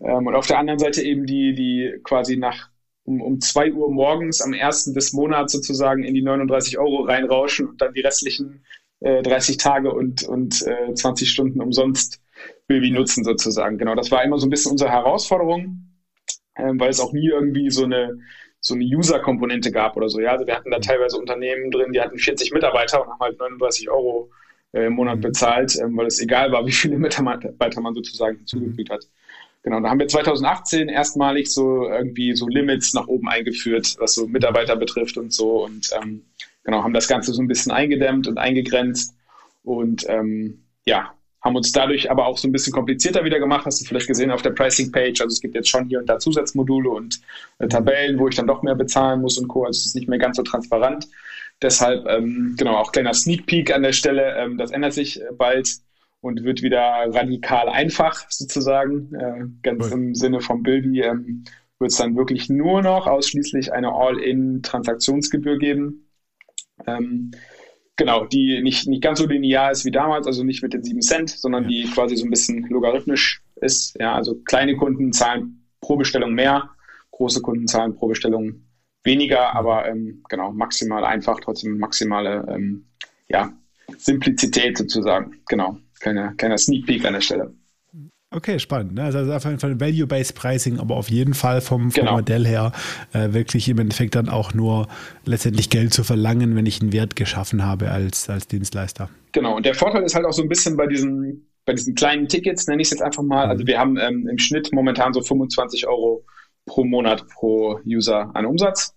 Ähm, und auf der anderen Seite eben die, die quasi nach um, um zwei Uhr morgens am ersten des Monats sozusagen in die 39 Euro reinrauschen und dann die restlichen äh, 30 Tage und, und äh, 20 Stunden umsonst Baby nutzen sozusagen. Genau, das war immer so ein bisschen unsere Herausforderung, ähm, weil es auch nie irgendwie so eine so eine User-Komponente gab oder so. Ja, also wir hatten da teilweise Unternehmen drin, die hatten 40 Mitarbeiter und haben halt 39 Euro äh, im Monat mhm. bezahlt, ähm, weil es egal war, wie viele Mitarbeiter man sozusagen hinzugefügt hat. Genau, da haben wir 2018 erstmalig so irgendwie so Limits nach oben eingeführt, was so Mitarbeiter betrifft und so und ähm, genau, haben das Ganze so ein bisschen eingedämmt und eingegrenzt und ähm, ja, haben uns dadurch aber auch so ein bisschen komplizierter wieder gemacht. Hast du vielleicht gesehen auf der Pricing-Page. Also es gibt jetzt schon hier und da Zusatzmodule und äh, Tabellen, wo ich dann doch mehr bezahlen muss und Co. Also es ist nicht mehr ganz so transparent. Deshalb, ähm, genau, auch kleiner Sneak Peek an der Stelle. Ähm, das ändert sich äh, bald und wird wieder radikal einfach sozusagen. Äh, ganz cool. im Sinne vom Bilby ähm, wird es dann wirklich nur noch ausschließlich eine All-in-Transaktionsgebühr geben. Ähm, Genau, die nicht, nicht ganz so linear ist wie damals, also nicht mit den 7 Cent, sondern ja. die quasi so ein bisschen logarithmisch ist. Ja, also kleine Kunden zahlen pro Bestellung mehr, große Kunden zahlen pro Bestellung weniger, aber ähm, genau, maximal einfach, trotzdem maximale ähm, ja, Simplizität sozusagen. Genau, kleiner, kleiner Sneak Peek an der Stelle. Okay, spannend. Ne? Also auf jeden Fall Value-Based Pricing, aber auf jeden Fall vom, vom genau. Modell her äh, wirklich im Endeffekt dann auch nur letztendlich Geld zu verlangen, wenn ich einen Wert geschaffen habe als, als Dienstleister. Genau, und der Vorteil ist halt auch so ein bisschen bei diesen, bei diesen kleinen Tickets, nenne ich es jetzt einfach mal. Also wir haben ähm, im Schnitt momentan so 25 Euro pro Monat pro User an Umsatz.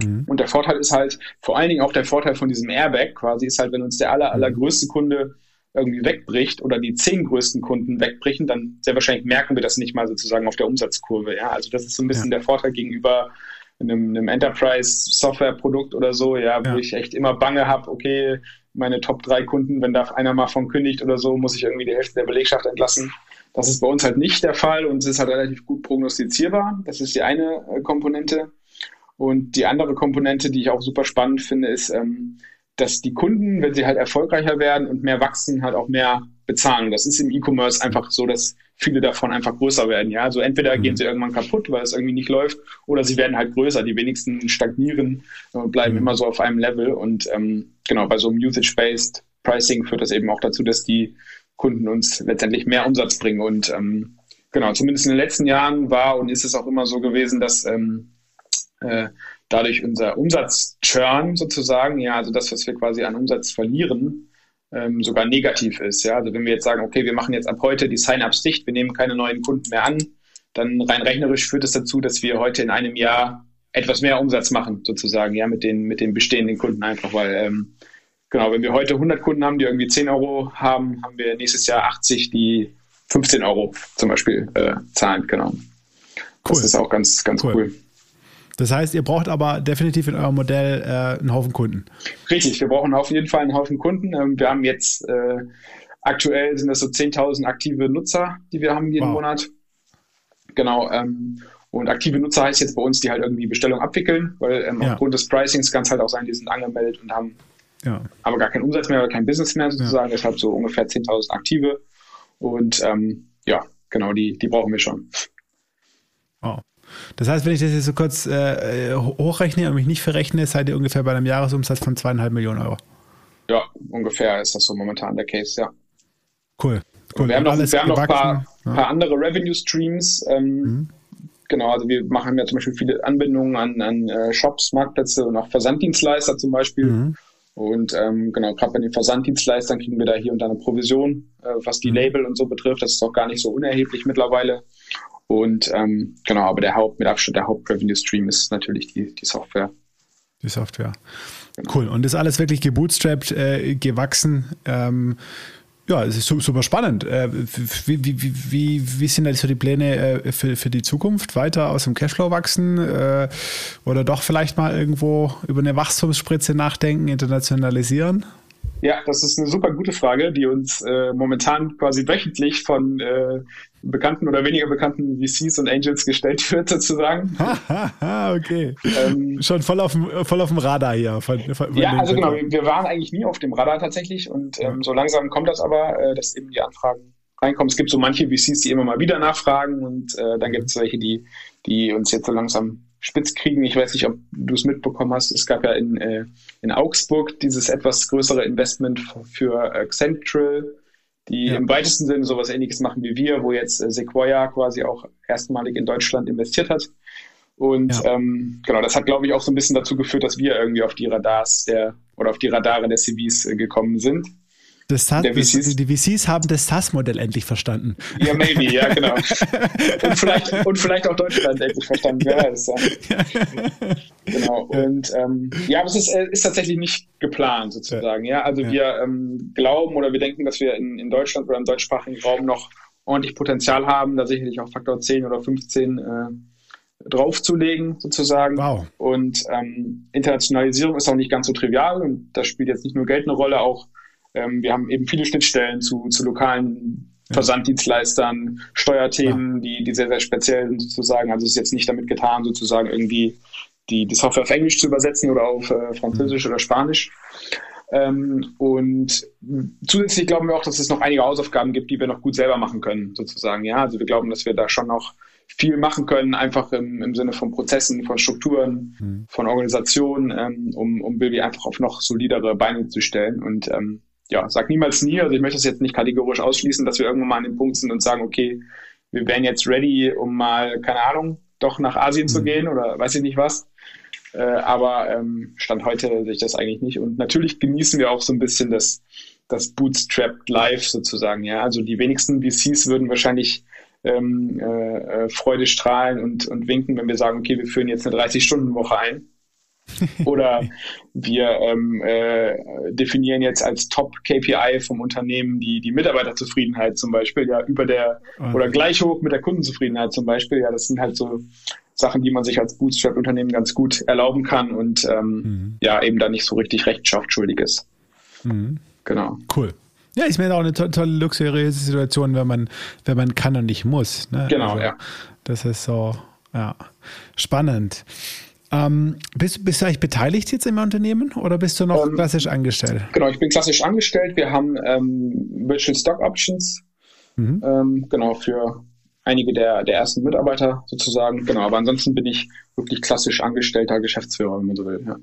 Mhm. Und der Vorteil ist halt, vor allen Dingen auch der Vorteil von diesem Airbag quasi, ist halt, wenn uns der aller, mhm. allergrößte Kunde irgendwie wegbricht oder die zehn größten Kunden wegbrechen, dann sehr wahrscheinlich merken wir das nicht mal sozusagen auf der Umsatzkurve. Ja, also das ist so ein bisschen ja. der Vorteil gegenüber einem, einem Enterprise-Software-Produkt oder so, ja, wo ja. ich echt immer Bange habe, okay, meine Top drei Kunden, wenn da einer mal von kündigt oder so, muss ich irgendwie die Hälfte der Belegschaft entlassen. Das ist bei uns halt nicht der Fall und es ist halt relativ gut prognostizierbar. Das ist die eine äh, Komponente. Und die andere Komponente, die ich auch super spannend finde, ist, ähm, dass die Kunden, wenn sie halt erfolgreicher werden und mehr wachsen, halt auch mehr bezahlen. Das ist im E-Commerce einfach so, dass viele davon einfach größer werden. Ja, also entweder mhm. gehen sie irgendwann kaputt, weil es irgendwie nicht läuft, oder sie werden halt größer. Die wenigsten stagnieren und bleiben mhm. immer so auf einem Level. Und ähm, genau, bei so einem Usage-Based Pricing führt das eben auch dazu, dass die Kunden uns letztendlich mehr Umsatz bringen. Und ähm, genau, zumindest in den letzten Jahren war und ist es auch immer so gewesen, dass ähm, äh, dadurch unser Umsatzchurn sozusagen, ja, also das, was wir quasi an Umsatz verlieren, ähm, sogar negativ ist. Ja, also wenn wir jetzt sagen, okay, wir machen jetzt ab heute die Sign-ups dicht, wir nehmen keine neuen Kunden mehr an, dann rein rechnerisch führt es das dazu, dass wir heute in einem Jahr etwas mehr Umsatz machen, sozusagen, ja, mit den, mit den bestehenden Kunden einfach, weil, ähm, genau, wenn wir heute 100 Kunden haben, die irgendwie 10 Euro haben, haben wir nächstes Jahr 80, die 15 Euro zum Beispiel äh, zahlen, genau. Cool. Das ist auch ganz, ganz cool. cool. Das heißt, ihr braucht aber definitiv in eurem Modell äh, einen Haufen Kunden. Richtig, wir brauchen auf jeden Fall einen Haufen Kunden. Ähm, wir haben jetzt äh, aktuell sind das so 10.000 aktive Nutzer, die wir haben jeden wow. Monat. Genau. Ähm, und aktive Nutzer heißt jetzt bei uns, die halt irgendwie Bestellung abwickeln, weil ähm, ja. aufgrund des Pricings kann es halt auch sein, die sind angemeldet und haben ja. aber gar keinen Umsatz mehr oder kein Business mehr sozusagen. Ja. Deshalb so ungefähr 10.000 aktive. Und ähm, ja, genau, die, die brauchen wir schon. Wow. Das heißt, wenn ich das jetzt so kurz äh, hochrechne und mich nicht verrechne, seid ihr ungefähr bei einem Jahresumsatz von zweieinhalb Millionen Euro. Ja, ungefähr ist das so momentan der Case, ja. Cool. cool. Wir haben noch, wir haben noch ein paar, ja. paar, andere Revenue Streams. Ähm, mhm. Genau, also wir machen ja zum Beispiel viele Anbindungen an, an äh, Shops, Marktplätze und auch Versanddienstleister zum Beispiel. Mhm. Und ähm, genau, gerade bei den Versanddienstleistern kriegen wir da hier und da eine Provision, äh, was die mhm. Label und so betrifft. Das ist auch gar nicht so unerheblich mittlerweile. Und ähm, genau, aber der Haupt, mit Abstand der Haupt-Revenue-Stream ist natürlich die, die Software. Die Software. Genau. Cool. Und ist alles wirklich gebootstrapped, äh, gewachsen. Ähm, Ja, es ist super spannend. Äh, wie, wie, wie, wie sind da so die Pläne äh, für, für die Zukunft? Weiter aus dem Cashflow wachsen äh, oder doch vielleicht mal irgendwo über eine Wachstumsspritze nachdenken, internationalisieren? Ja, das ist eine super gute Frage, die uns äh, momentan quasi wöchentlich von äh, bekannten oder weniger bekannten VCs und Angels gestellt wird, sozusagen. okay. Ähm, Schon voll auf, dem, voll auf dem Radar hier. Von, von ja, also genau, wir waren eigentlich nie auf dem Radar tatsächlich und ähm, so langsam kommt das aber, äh, dass eben die Anfragen reinkommen. Es gibt so manche VCs, die immer mal wieder nachfragen und äh, dann gibt es welche, die, die uns jetzt so langsam spitz kriegen. Ich weiß nicht, ob du es mitbekommen hast. Es gab ja in, äh, in Augsburg dieses etwas größere Investment für äh, Central, die ja. im weitesten Sinne sowas ähnliches machen wie wir, wo jetzt äh, Sequoia quasi auch erstmalig in Deutschland investiert hat. Und ja. ähm, genau, das hat, glaube ich, auch so ein bisschen dazu geführt, dass wir irgendwie auf die Radars der oder auf die Radare der CVs äh, gekommen sind. Das SAS, VCs. Die VCs haben das SAS-Modell endlich verstanden. Ja, maybe, ja, genau. und, vielleicht, und vielleicht auch Deutschland endlich verstanden. Ja, ist, ja. genau. Und ähm, ja, aber es ist, äh, ist tatsächlich nicht geplant, sozusagen. Ja, also ja. wir ähm, glauben oder wir denken, dass wir in, in Deutschland oder im deutschsprachigen Raum noch ordentlich Potenzial haben, da sicherlich auch Faktor 10 oder 15 äh, draufzulegen, sozusagen. Wow. Und ähm, Internationalisierung ist auch nicht ganz so trivial und da spielt jetzt nicht nur Geld eine Rolle, auch ähm, wir haben eben viele Schnittstellen zu, zu lokalen Versanddienstleistern, Steuerthemen, ja. die, die sehr, sehr speziell sind sozusagen. Also es ist jetzt nicht damit getan, sozusagen irgendwie die, die Software auf Englisch zu übersetzen oder auf äh, Französisch mhm. oder Spanisch. Ähm, und zusätzlich glauben wir auch, dass es noch einige Hausaufgaben gibt, die wir noch gut selber machen können, sozusagen. Ja, also wir glauben, dass wir da schon noch viel machen können, einfach im, im Sinne von Prozessen, von Strukturen, mhm. von Organisationen, ähm, um, um Bilby einfach auf noch solidere Beine zu stellen. Und ähm, ja, sag niemals nie. Also ich möchte das jetzt nicht kategorisch ausschließen, dass wir irgendwann mal an dem Punkt sind und sagen, okay, wir wären jetzt ready, um mal, keine Ahnung, doch nach Asien zu mhm. gehen oder weiß ich nicht was. Äh, aber ähm, Stand heute sehe ich das eigentlich nicht. Und natürlich genießen wir auch so ein bisschen das, das Bootstrapped Life sozusagen. Ja, also die wenigsten VCs würden wahrscheinlich ähm, äh, äh, Freude strahlen und, und winken, wenn wir sagen, okay, wir führen jetzt eine 30-Stunden-Woche ein. Oder wir ähm, äh, definieren jetzt als Top-KPI vom Unternehmen die, die Mitarbeiterzufriedenheit zum Beispiel, ja, über der okay. oder gleich hoch mit der Kundenzufriedenheit zum Beispiel. Ja, das sind halt so Sachen, die man sich als Bootstrap-Unternehmen ganz gut erlauben kann und ähm, mhm. ja, eben da nicht so richtig rechenschaftsschuldig ist. Mhm. Genau. Cool. Ja, ich meine auch eine to tolle luxuriöse Situation, wenn man, wenn man kann und nicht muss. Ne? Genau, also, ja. Das ist so, ja, spannend. Ähm, bist, bist, du eigentlich beteiligt jetzt im Unternehmen oder bist du noch ähm, klassisch angestellt? Genau, ich bin klassisch angestellt. Wir haben ähm, Virtual Stock Options, mhm. Ähm, genau, für einige der, der ersten Mitarbeiter sozusagen. Genau, aber ansonsten bin ich wirklich klassisch angestellter Geschäftsführer, wenn man so will. Ja.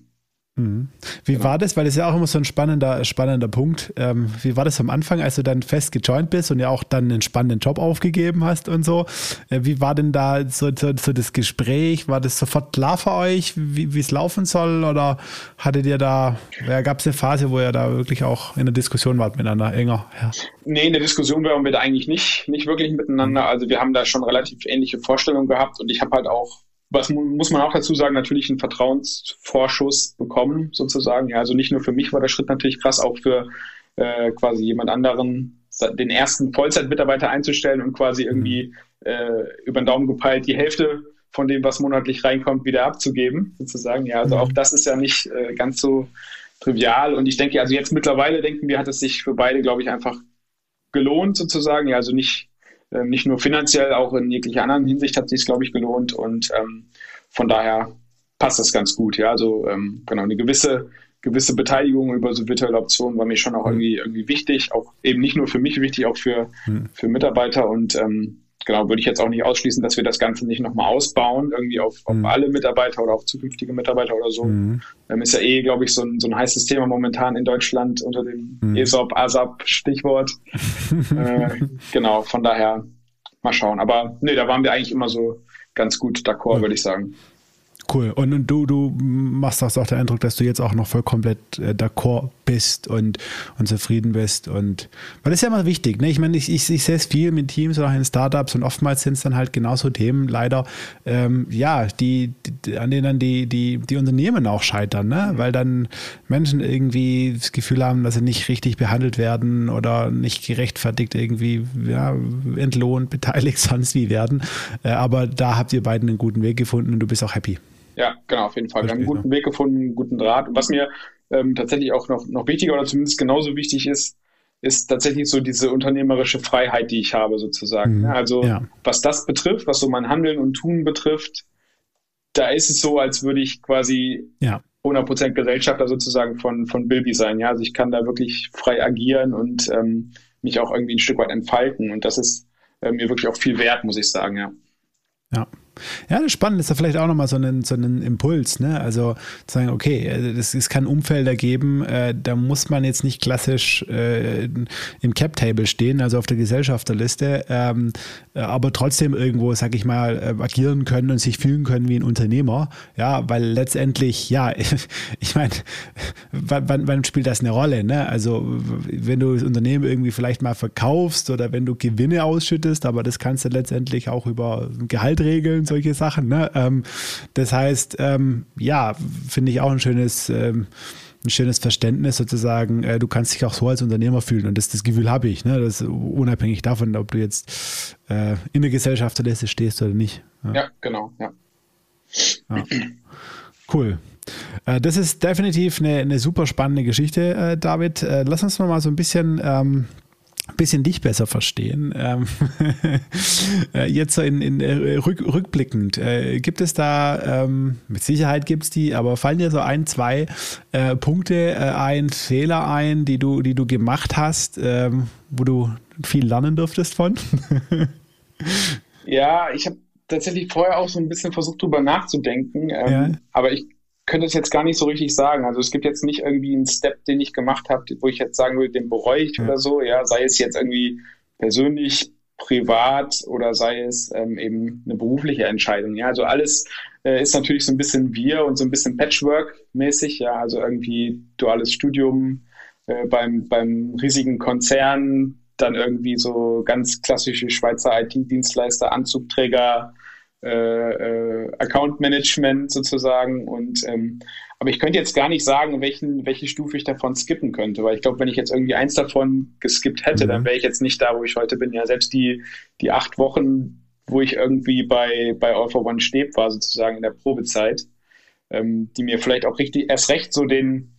Mhm. Wie genau. war das? Weil das ist ja auch immer so ein spannender, spannender Punkt. Ähm, wie war das am Anfang, als du dann fest gejoint bist und ja auch dann einen spannenden Job aufgegeben hast und so? Äh, wie war denn da so, so, so, das Gespräch? War das sofort klar für euch, wie es laufen soll? Oder hattet ihr da, ja, gab es eine Phase, wo ihr da wirklich auch in der Diskussion wart miteinander enger? Ja. Nee, in der Diskussion waren wir da eigentlich nicht, nicht wirklich miteinander. Also wir haben da schon relativ ähnliche Vorstellungen gehabt und ich habe halt auch was muss man auch dazu sagen, natürlich einen Vertrauensvorschuss bekommen, sozusagen. Ja, also nicht nur für mich war der Schritt natürlich krass, auch für äh, quasi jemand anderen, den ersten Vollzeitmitarbeiter einzustellen und quasi irgendwie äh, über den Daumen gepeilt die Hälfte von dem, was monatlich reinkommt, wieder abzugeben, sozusagen. Ja, also auch das ist ja nicht äh, ganz so trivial. Und ich denke, also jetzt mittlerweile denken wir, hat es sich für beide, glaube ich, einfach gelohnt, sozusagen. Ja, also nicht ähm, nicht nur finanziell, auch in jeglicher anderen Hinsicht hat sich glaube ich, gelohnt. Und ähm, von daher passt das ganz gut. Ja, also ähm, genau, eine gewisse, gewisse Beteiligung über so virtuelle Optionen war mir schon auch mhm. irgendwie, irgendwie wichtig. Auch eben nicht nur für mich wichtig, auch für, mhm. für Mitarbeiter. Und ähm, genau, würde ich jetzt auch nicht ausschließen, dass wir das Ganze nicht nochmal ausbauen, irgendwie auf, auf mhm. alle Mitarbeiter oder auf zukünftige Mitarbeiter oder so. Mhm. Ähm, ist ja eh, glaube ich, so ein, so ein heißes Thema momentan in Deutschland unter dem mhm. ESOP, ASAP Stichwort. äh, genau, von daher mal schauen. Aber nee, da waren wir eigentlich immer so ganz gut d'accord, würde ich sagen. Cool. Und, und, du, du machst auch den Eindruck, dass du jetzt auch noch voll komplett äh, d'accord bist und, und zufrieden bist. Und weil das ist ja immer wichtig. Ne? Ich meine, ich, ich, ich sehe es viel mit Teams oder auch in Startups und oftmals sind es dann halt genauso Themen, leider, ähm, ja, die, die, an denen die, die, die Unternehmen auch scheitern, ne? weil dann Menschen irgendwie das Gefühl haben, dass sie nicht richtig behandelt werden oder nicht gerechtfertigt irgendwie ja, entlohnt, beteiligt, sonst wie werden. Äh, aber da habt ihr beiden einen guten Weg gefunden und du bist auch happy. Ja, genau, auf jeden Fall. Wir haben einen guten Weg gefunden, einen guten Draht. Und was mir ähm, tatsächlich auch noch, noch wichtiger oder zumindest genauso wichtig ist, ist tatsächlich so diese unternehmerische Freiheit, die ich habe, sozusagen. Mhm. Also ja. was das betrifft, was so mein Handeln und Tun betrifft, da ist es so, als würde ich quasi ja. 100% Gesellschafter sozusagen von, von Bilby sein. Ja, also ich kann da wirklich frei agieren und ähm, mich auch irgendwie ein Stück weit entfalten. Und das ist äh, mir wirklich auch viel wert, muss ich sagen, ja. Ja. Ja, das Spannende ist da vielleicht auch nochmal so einen, so einen Impuls, ne? Also zu sagen, okay, es, es kann Umfelder geben, äh, da muss man jetzt nicht klassisch äh, im Cap-Table stehen, also auf der Gesellschafterliste, ähm, aber trotzdem irgendwo, sag ich mal, äh, agieren können und sich fühlen können wie ein Unternehmer. Ja, weil letztendlich, ja, ich meine, wann, wann spielt das eine Rolle? Ne? Also, wenn du das Unternehmen irgendwie vielleicht mal verkaufst oder wenn du Gewinne ausschüttest, aber das kannst du letztendlich auch über Gehalt regeln solche Sachen. Ne? Ähm, das heißt, ähm, ja, finde ich auch ein schönes, ähm, ein schönes Verständnis sozusagen. Äh, du kannst dich auch so als Unternehmer fühlen und das, das Gefühl habe ich. Ne? Das unabhängig davon, ob du jetzt äh, in der Gesellschafterliste stehst oder nicht. Ja, ja genau. Ja. ja. Cool. Äh, das ist definitiv eine, eine super spannende Geschichte, äh, David. Äh, lass uns noch mal so ein bisschen ähm, bisschen dich besser verstehen. Ähm, äh, jetzt so in, in äh, rück, rückblickend, äh, gibt es da, ähm, mit Sicherheit gibt es die, aber fallen dir so ein, zwei Punkte ein, Fehler ein, die du, die du gemacht hast, ähm, wo du viel lernen durftest von? ja, ich habe tatsächlich vorher auch so ein bisschen versucht, drüber nachzudenken, ja. aber ich könnte es jetzt gar nicht so richtig sagen. Also es gibt jetzt nicht irgendwie einen Step, den ich gemacht habe, wo ich jetzt sagen würde, den bereue ich ja. oder so. Ja, sei es jetzt irgendwie persönlich, privat oder sei es ähm, eben eine berufliche Entscheidung. Ja, also alles äh, ist natürlich so ein bisschen wir und so ein bisschen Patchwork-mäßig. Ja, also irgendwie duales Studium äh, beim, beim riesigen Konzern, dann irgendwie so ganz klassische Schweizer IT-Dienstleister, Anzugträger, äh, äh, Account Management sozusagen. Und ähm, aber ich könnte jetzt gar nicht sagen, welchen, welche Stufe ich davon skippen könnte, weil ich glaube, wenn ich jetzt irgendwie eins davon geskippt hätte, mhm. dann wäre ich jetzt nicht da, wo ich heute bin. Ja, selbst die, die acht Wochen, wo ich irgendwie bei, bei All for One Steb war, sozusagen in der Probezeit, ähm, die mir vielleicht auch richtig erst recht so den,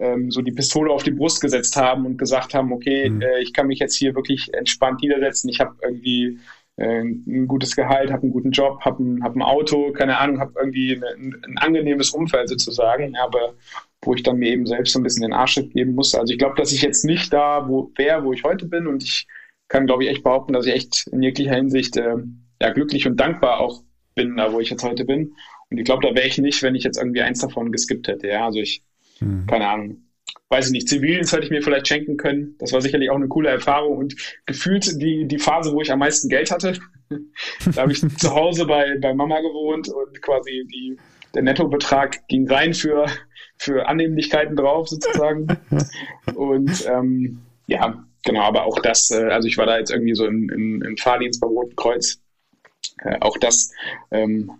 ähm, so die Pistole auf die Brust gesetzt haben und gesagt haben, okay, mhm. äh, ich kann mich jetzt hier wirklich entspannt niedersetzen. Ich habe irgendwie ein gutes Gehalt, habe einen guten Job, habe ein, hab ein Auto, keine Ahnung, habe irgendwie ein, ein, angenehmes Umfeld sozusagen, aber wo ich dann mir eben selbst so ein bisschen den Arsch geben musste. Also ich glaube, dass ich jetzt nicht da wo wäre, wo ich heute bin und ich kann, glaube ich, echt behaupten, dass ich echt in jeglicher Hinsicht äh, ja, glücklich und dankbar auch bin, da wo ich jetzt heute bin. Und ich glaube, da wäre ich nicht, wenn ich jetzt irgendwie eins davon geskippt hätte. Ja, also ich, hm. keine Ahnung, weiß ich nicht, Zivildienst hätte ich mir vielleicht schenken können. Das war sicherlich auch eine coole Erfahrung und gefühlt die, die Phase, wo ich am meisten Geld hatte. da habe ich zu Hause bei, bei Mama gewohnt und quasi die, der Nettobetrag ging rein für, für Annehmlichkeiten drauf sozusagen. Und ähm, ja, genau, aber auch das, äh, also ich war da jetzt irgendwie so im, im, im Fahrdienst beim Roten Kreuz. Äh, auch das ähm,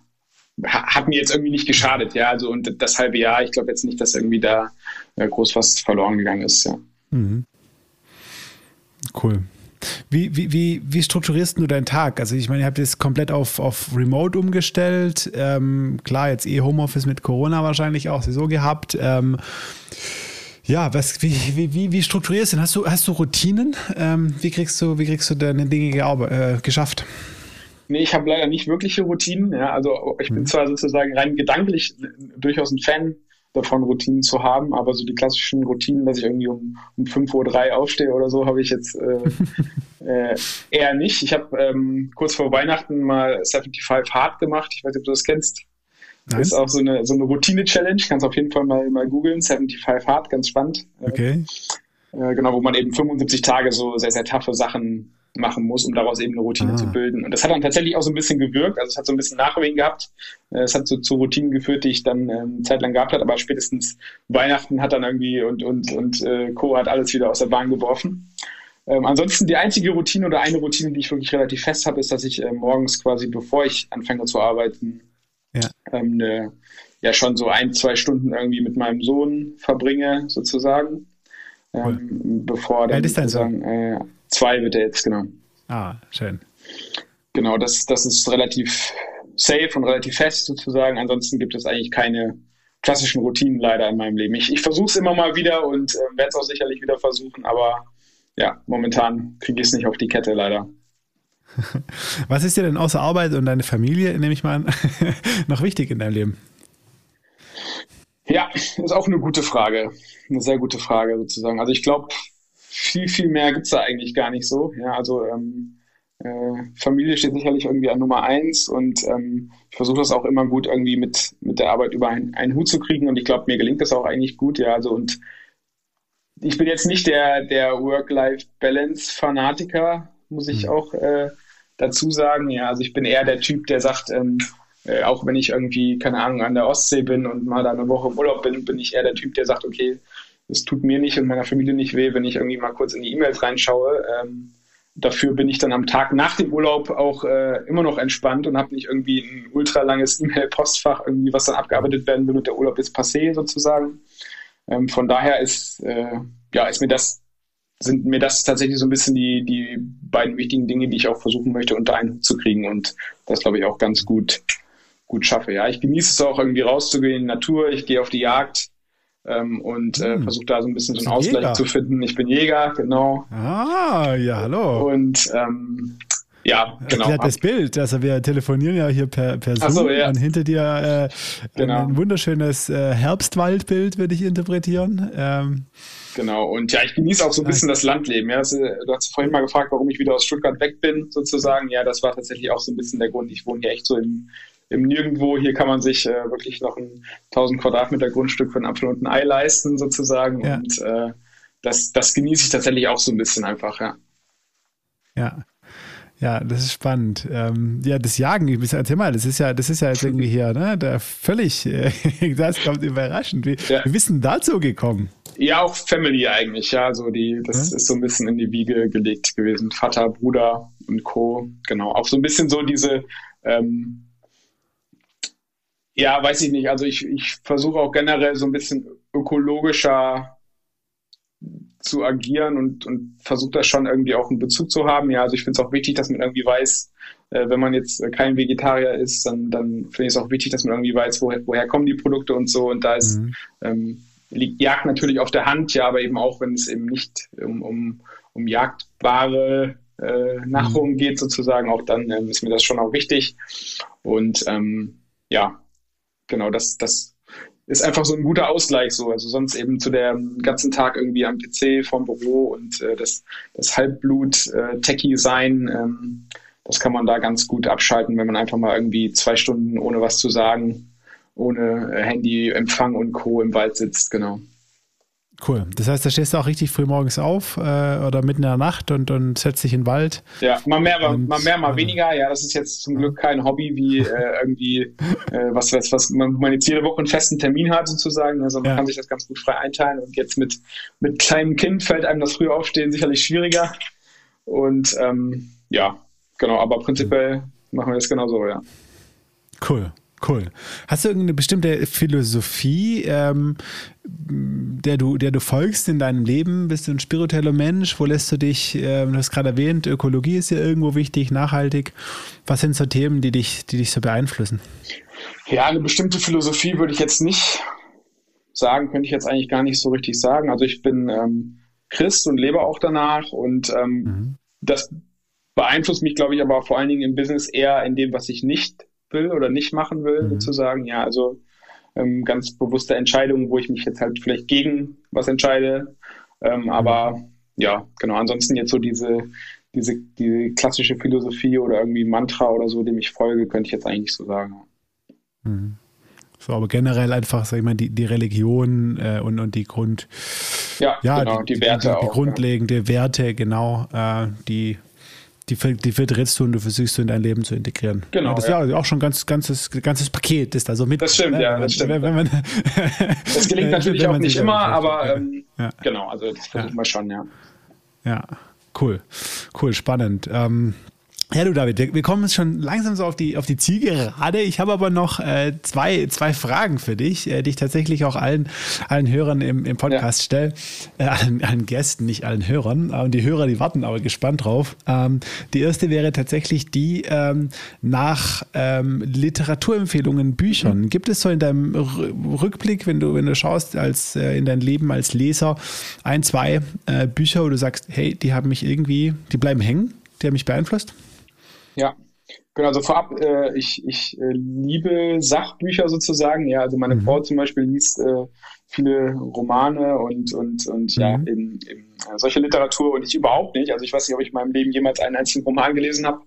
hat mir jetzt irgendwie nicht geschadet, ja. Also und das halbe Jahr, ich glaube jetzt nicht, dass irgendwie da äh, groß was verloren gegangen ist, ja. Mhm. Cool. Wie, wie, wie, wie strukturierst du deinen Tag? Also ich meine, ihr habt jetzt komplett auf, auf Remote umgestellt. Ähm, klar, jetzt eh Homeoffice mit Corona wahrscheinlich auch so gehabt. Ähm, ja, was, wie, wie, wie, wie strukturierst du denn? Hast du, hast du Routinen? Ähm, wie, kriegst du, wie kriegst du deine Dinge äh, geschafft? Nee, ich habe leider nicht wirkliche Routinen. Ja. Also ich bin mhm. zwar sozusagen rein gedanklich durchaus ein Fan davon, Routinen zu haben, aber so die klassischen Routinen, dass ich irgendwie um, um 5.03 Uhr aufstehe oder so, habe ich jetzt äh, äh, eher nicht. Ich habe ähm, kurz vor Weihnachten mal 75 Hard gemacht. Ich weiß nicht, ob du das kennst. Nice. Ist auch so eine, so eine Routine-Challenge. Kannst auf jeden Fall mal, mal googeln. 75 Hard, ganz spannend. Okay. Äh, genau, wo man eben 75 Tage so sehr, sehr taffe Sachen machen muss, um daraus eben eine Routine ah. zu bilden. Und das hat dann tatsächlich auch so ein bisschen gewirkt. Also es hat so ein bisschen Nachwehen gehabt. Äh, es hat so zu Routinen geführt, die ich dann ähm, zeitlang gehabt habe. Aber spätestens Weihnachten hat dann irgendwie und und und äh, Co hat alles wieder aus der Bahn geworfen. Ähm, ansonsten die einzige Routine oder eine Routine, die ich wirklich relativ fest habe, ist, dass ich äh, morgens quasi, bevor ich anfange zu arbeiten, ja. Ähm, eine, ja schon so ein, zwei Stunden irgendwie mit meinem Sohn verbringe, sozusagen. Cool. Ähm, bevor dann ist dein Sohn? Äh, zwei wird er jetzt, genau. Ah, schön. Genau, das, das ist relativ safe und relativ fest sozusagen. Ansonsten gibt es eigentlich keine klassischen Routinen leider in meinem Leben. Ich, ich versuche es immer mal wieder und äh, werde es auch sicherlich wieder versuchen, aber ja, momentan kriege ich es nicht auf die Kette leider. Was ist dir denn außer Arbeit und deine Familie, nehme ich mal an, noch wichtig in deinem Leben? Ja, ist auch eine gute Frage. Eine sehr gute Frage sozusagen. Also ich glaube, viel, viel mehr gibt es da eigentlich gar nicht so. Ja, also ähm, äh, Familie steht sicherlich irgendwie an Nummer eins und ähm, ich versuche das auch immer gut irgendwie mit, mit der Arbeit über einen, einen Hut zu kriegen und ich glaube, mir gelingt das auch eigentlich gut. Ja, also und ich bin jetzt nicht der, der Work-Life-Balance-Fanatiker, muss ich mhm. auch äh, dazu sagen. Ja, also ich bin eher der Typ, der sagt, ähm, äh, auch wenn ich irgendwie, keine Ahnung, an der Ostsee bin und mal da eine Woche im Urlaub bin, bin ich eher der Typ, der sagt, okay, es tut mir nicht und meiner Familie nicht weh, wenn ich irgendwie mal kurz in die E-Mails reinschaue. Ähm, dafür bin ich dann am Tag nach dem Urlaub auch äh, immer noch entspannt und habe nicht irgendwie ein ultra langes E-Mail-Postfach, irgendwie was dann abgearbeitet werden will und der Urlaub ist passé sozusagen. Ähm, von daher ist, äh, ja, ist mir das, sind mir das tatsächlich so ein bisschen die, die beiden wichtigen Dinge, die ich auch versuchen möchte, unter einen Hut zu kriegen und das glaube ich auch ganz gut, gut schaffe. Ja, ich genieße es auch irgendwie rauszugehen in die Natur, ich gehe auf die Jagd, ähm, und äh, hm. versuche da so ein bisschen so einen Ausgleich Jäger. zu finden. Ich bin Jäger, genau. Ah, ja, hallo. Und ähm, ja, genau. Erklärt das Bild. Also wir telefonieren ja hier per, per Zoom so, ja. und hinter dir äh, genau. ein wunderschönes äh, Herbstwaldbild, würde ich interpretieren. Ähm, genau, und ja, ich genieße auch so ein bisschen das Landleben. Ja. Also, du hast vorhin mal gefragt, warum ich wieder aus Stuttgart weg bin, sozusagen. Ja, das war tatsächlich auch so ein bisschen der Grund. Ich wohne hier echt so im, im Nirgendwo. Hier kann man sich äh, wirklich noch ein 1000 Quadratmeter Grundstück für ein Apfel und ein Ei leisten, sozusagen. Ja. Und äh, das, das genieße ich tatsächlich auch so ein bisschen einfach, ja. Ja. Ja, das ist spannend. Ähm, ja, das Jagen, ich erzähl mal, das ist ja, das ist ja jetzt irgendwie hier, ne? Da völlig, äh, das kommt überraschend. Wie, ja. wie bist du dazu gekommen? Ja, auch Family eigentlich, ja. So die, das ja? ist so ein bisschen in die Wiege gelegt gewesen. Vater, Bruder und Co. Genau. Auch so ein bisschen so diese, ähm, ja, weiß ich nicht. Also ich, ich versuche auch generell so ein bisschen ökologischer zu agieren und, und versucht das schon irgendwie auch einen Bezug zu haben. Ja, also ich finde es auch wichtig, dass man irgendwie weiß, äh, wenn man jetzt kein Vegetarier ist, dann, dann finde ich es auch wichtig, dass man irgendwie weiß, woher, woher kommen die Produkte und so. Und da ist, mhm. ähm, liegt Jagd natürlich auf der Hand, ja, aber eben auch, wenn es eben nicht um, um, um jagdbare äh, Nahrung mhm. geht, sozusagen, auch dann ähm, ist mir das schon auch wichtig. Und ähm, ja, genau, das, das ist einfach so ein guter Ausgleich so. Also sonst eben zu der ganzen Tag irgendwie am PC vom Büro und äh, das, das Halbblut äh, ähm, das kann man da ganz gut abschalten, wenn man einfach mal irgendwie zwei Stunden ohne was zu sagen, ohne äh, Handy, Empfang und Co. im Wald sitzt, genau. Cool. Das heißt, da stehst du auch richtig früh morgens auf äh, oder mitten in der Nacht und, und setzt dich in den Wald. Ja, mal mehr, und, mal, mehr, mal äh, weniger. Ja, das ist jetzt zum Glück kein Hobby wie äh, irgendwie, äh, was, was, was man, man jetzt jede Woche einen festen Termin hat sozusagen. Also man ja. kann sich das ganz gut frei einteilen. Und jetzt mit, mit kleinem Kind fällt einem das frühe Aufstehen sicherlich schwieriger. Und ähm, ja, genau, aber prinzipiell machen wir das genauso, ja. Cool. Cool. Hast du irgendeine bestimmte Philosophie, ähm, der, du, der du folgst in deinem Leben? Bist du ein spiritueller Mensch? Wo lässt du dich, äh, du hast gerade erwähnt, Ökologie ist ja irgendwo wichtig, nachhaltig. Was sind so Themen, die dich, die dich so beeinflussen? Ja, eine bestimmte Philosophie würde ich jetzt nicht sagen, könnte ich jetzt eigentlich gar nicht so richtig sagen. Also ich bin ähm, Christ und lebe auch danach und ähm, mhm. das beeinflusst mich, glaube ich, aber vor allen Dingen im Business eher in dem, was ich nicht will oder nicht machen will, mhm. sozusagen. Ja, also ähm, ganz bewusste Entscheidungen, wo ich mich jetzt halt vielleicht gegen was entscheide. Ähm, mhm. Aber ja, genau, ansonsten jetzt so diese, diese, diese klassische Philosophie oder irgendwie Mantra oder so, dem ich folge, könnte ich jetzt eigentlich so sagen. Mhm. So, aber generell einfach, sag ich mal, die, die Religion äh, und, und die Grund, ja, ja genau, die, die Werte die, die, die grundlegende ja. Werte, genau, äh, die die, die vertrittst du und du versuchst du in dein Leben zu integrieren. Genau. das ist ja. auch schon ein ganz, ganzes, ganzes Paket, ist da so mit. Das stimmt, ne? ja, das stimmt. Wenn, wenn man, das gelingt natürlich auch nicht immer, aber ähm, ja. genau, also das versuchen wir schon, ja. Ja, cool. Cool, spannend. Ähm, ja, du David, wir, kommen jetzt schon langsam so auf die, auf die Zielgerade. Ich habe aber noch äh, zwei, zwei Fragen für dich, äh, die ich tatsächlich auch allen, allen Hörern im, im Podcast ja. stelle. Äh, allen, allen Gästen, nicht allen Hörern. Und die Hörer, die warten aber gespannt drauf. Ähm, die erste wäre tatsächlich die ähm, nach ähm, Literaturempfehlungen, Büchern. Mhm. Gibt es so in deinem Rückblick, wenn du, wenn du schaust, als äh, in dein Leben als Leser, ein, zwei äh, Bücher, wo du sagst, hey, die haben mich irgendwie, die bleiben hängen, die haben mich beeinflusst? Ja, Genau, also vorab, äh, ich, ich äh, liebe Sachbücher sozusagen. Ja, also meine mhm. Frau zum Beispiel liest äh, viele Romane und, und, und mhm. ja, eben, eben äh, solche Literatur und ich überhaupt nicht. Also ich weiß nicht, ob ich in meinem Leben jemals einen einzigen Roman gelesen habe,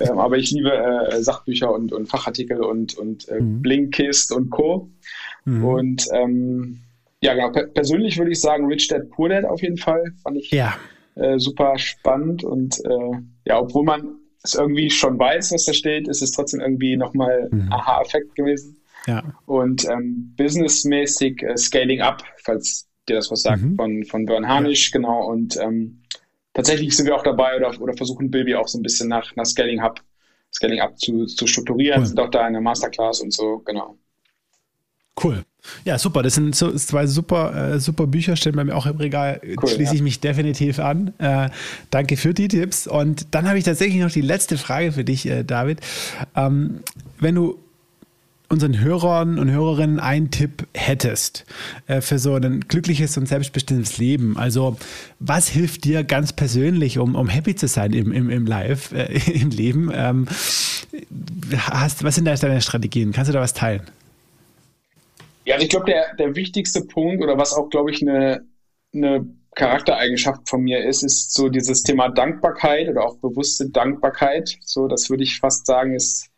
ähm, aber ich liebe äh, Sachbücher und, und Fachartikel und, und äh, mhm. Blinkist und Co. Mhm. Und ähm, ja, genau, per persönlich würde ich sagen, Rich Dad Poor Dad auf jeden Fall. Fand ich ja. äh, super spannend und äh, ja, obwohl man es irgendwie schon weiß, was da steht, ist es trotzdem irgendwie nochmal mhm. Aha-Effekt gewesen. Ja. Und ähm, businessmäßig äh, Scaling Up, falls dir das was sagt, mhm. von, von Bern Harnisch, ja. genau. Und ähm, tatsächlich sind wir auch dabei oder, oder versuchen Bilby auch so ein bisschen nach, nach Scaling Up, Scaling Up zu, zu strukturieren, cool. sind auch da in der Masterclass und so, genau. Cool. Ja, super. Das sind so, zwei super, äh, super Bücher, stehen bei mir auch im Regal. Cool, Schließe ich mich definitiv an. Äh, danke für die Tipps. Und dann habe ich tatsächlich noch die letzte Frage für dich, äh, David. Ähm, wenn du unseren Hörern und Hörerinnen einen Tipp hättest äh, für so ein glückliches und selbstbestimmtes Leben, also was hilft dir ganz persönlich, um, um happy zu sein im, im, im Live, äh, im Leben? Ähm, hast, was sind da deine Strategien? Kannst du da was teilen? Ja, also ich glaube, der, der wichtigste Punkt oder was auch, glaube ich, eine, eine Charaktereigenschaft von mir ist, ist so dieses Thema Dankbarkeit oder auch bewusste Dankbarkeit. So, das würde ich fast sagen, ist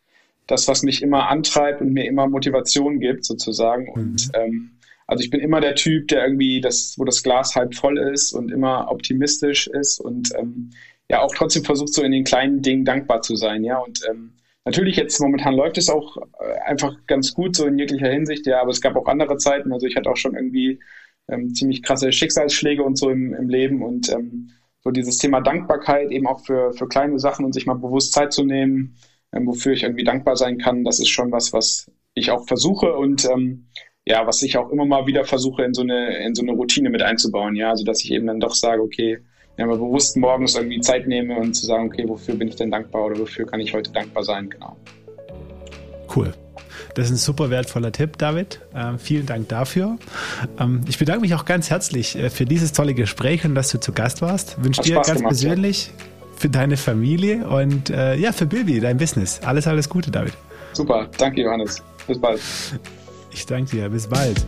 das, was mich immer antreibt und mir immer Motivation gibt, sozusagen. Mhm. Und ähm, also ich bin immer der Typ, der irgendwie das, wo das Glas halb voll ist und immer optimistisch ist und ähm, ja auch trotzdem versucht, so in den kleinen Dingen dankbar zu sein, ja. Und ähm, Natürlich jetzt momentan läuft es auch äh, einfach ganz gut, so in jeglicher Hinsicht, ja, aber es gab auch andere Zeiten. Also ich hatte auch schon irgendwie ähm, ziemlich krasse Schicksalsschläge und so im, im Leben und ähm, so dieses Thema Dankbarkeit eben auch für, für kleine Sachen und sich mal bewusst Zeit zu nehmen, ähm, wofür ich irgendwie dankbar sein kann, das ist schon was, was ich auch versuche und ähm, ja, was ich auch immer mal wieder versuche, in so eine, in so eine Routine mit einzubauen, ja, also dass ich eben dann doch sage, okay, ja, mal bewusst morgens irgendwie Zeit nehme und zu sagen, okay, wofür bin ich denn dankbar oder wofür kann ich heute dankbar sein, genau. Cool. Das ist ein super wertvoller Tipp, David. Ähm, vielen Dank dafür. Ähm, ich bedanke mich auch ganz herzlich äh, für dieses tolle Gespräch und dass du zu Gast warst. Wünsche dir ganz gemacht, persönlich ja. für deine Familie und äh, ja, für Bilby, dein Business. Alles, alles Gute, David. Super. Danke, Johannes. Bis bald. Ich danke dir. Bis bald.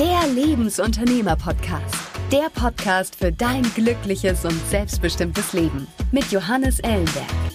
Der Lebensunternehmer-Podcast. Der Podcast für dein glückliches und selbstbestimmtes Leben mit Johannes Ellenberg.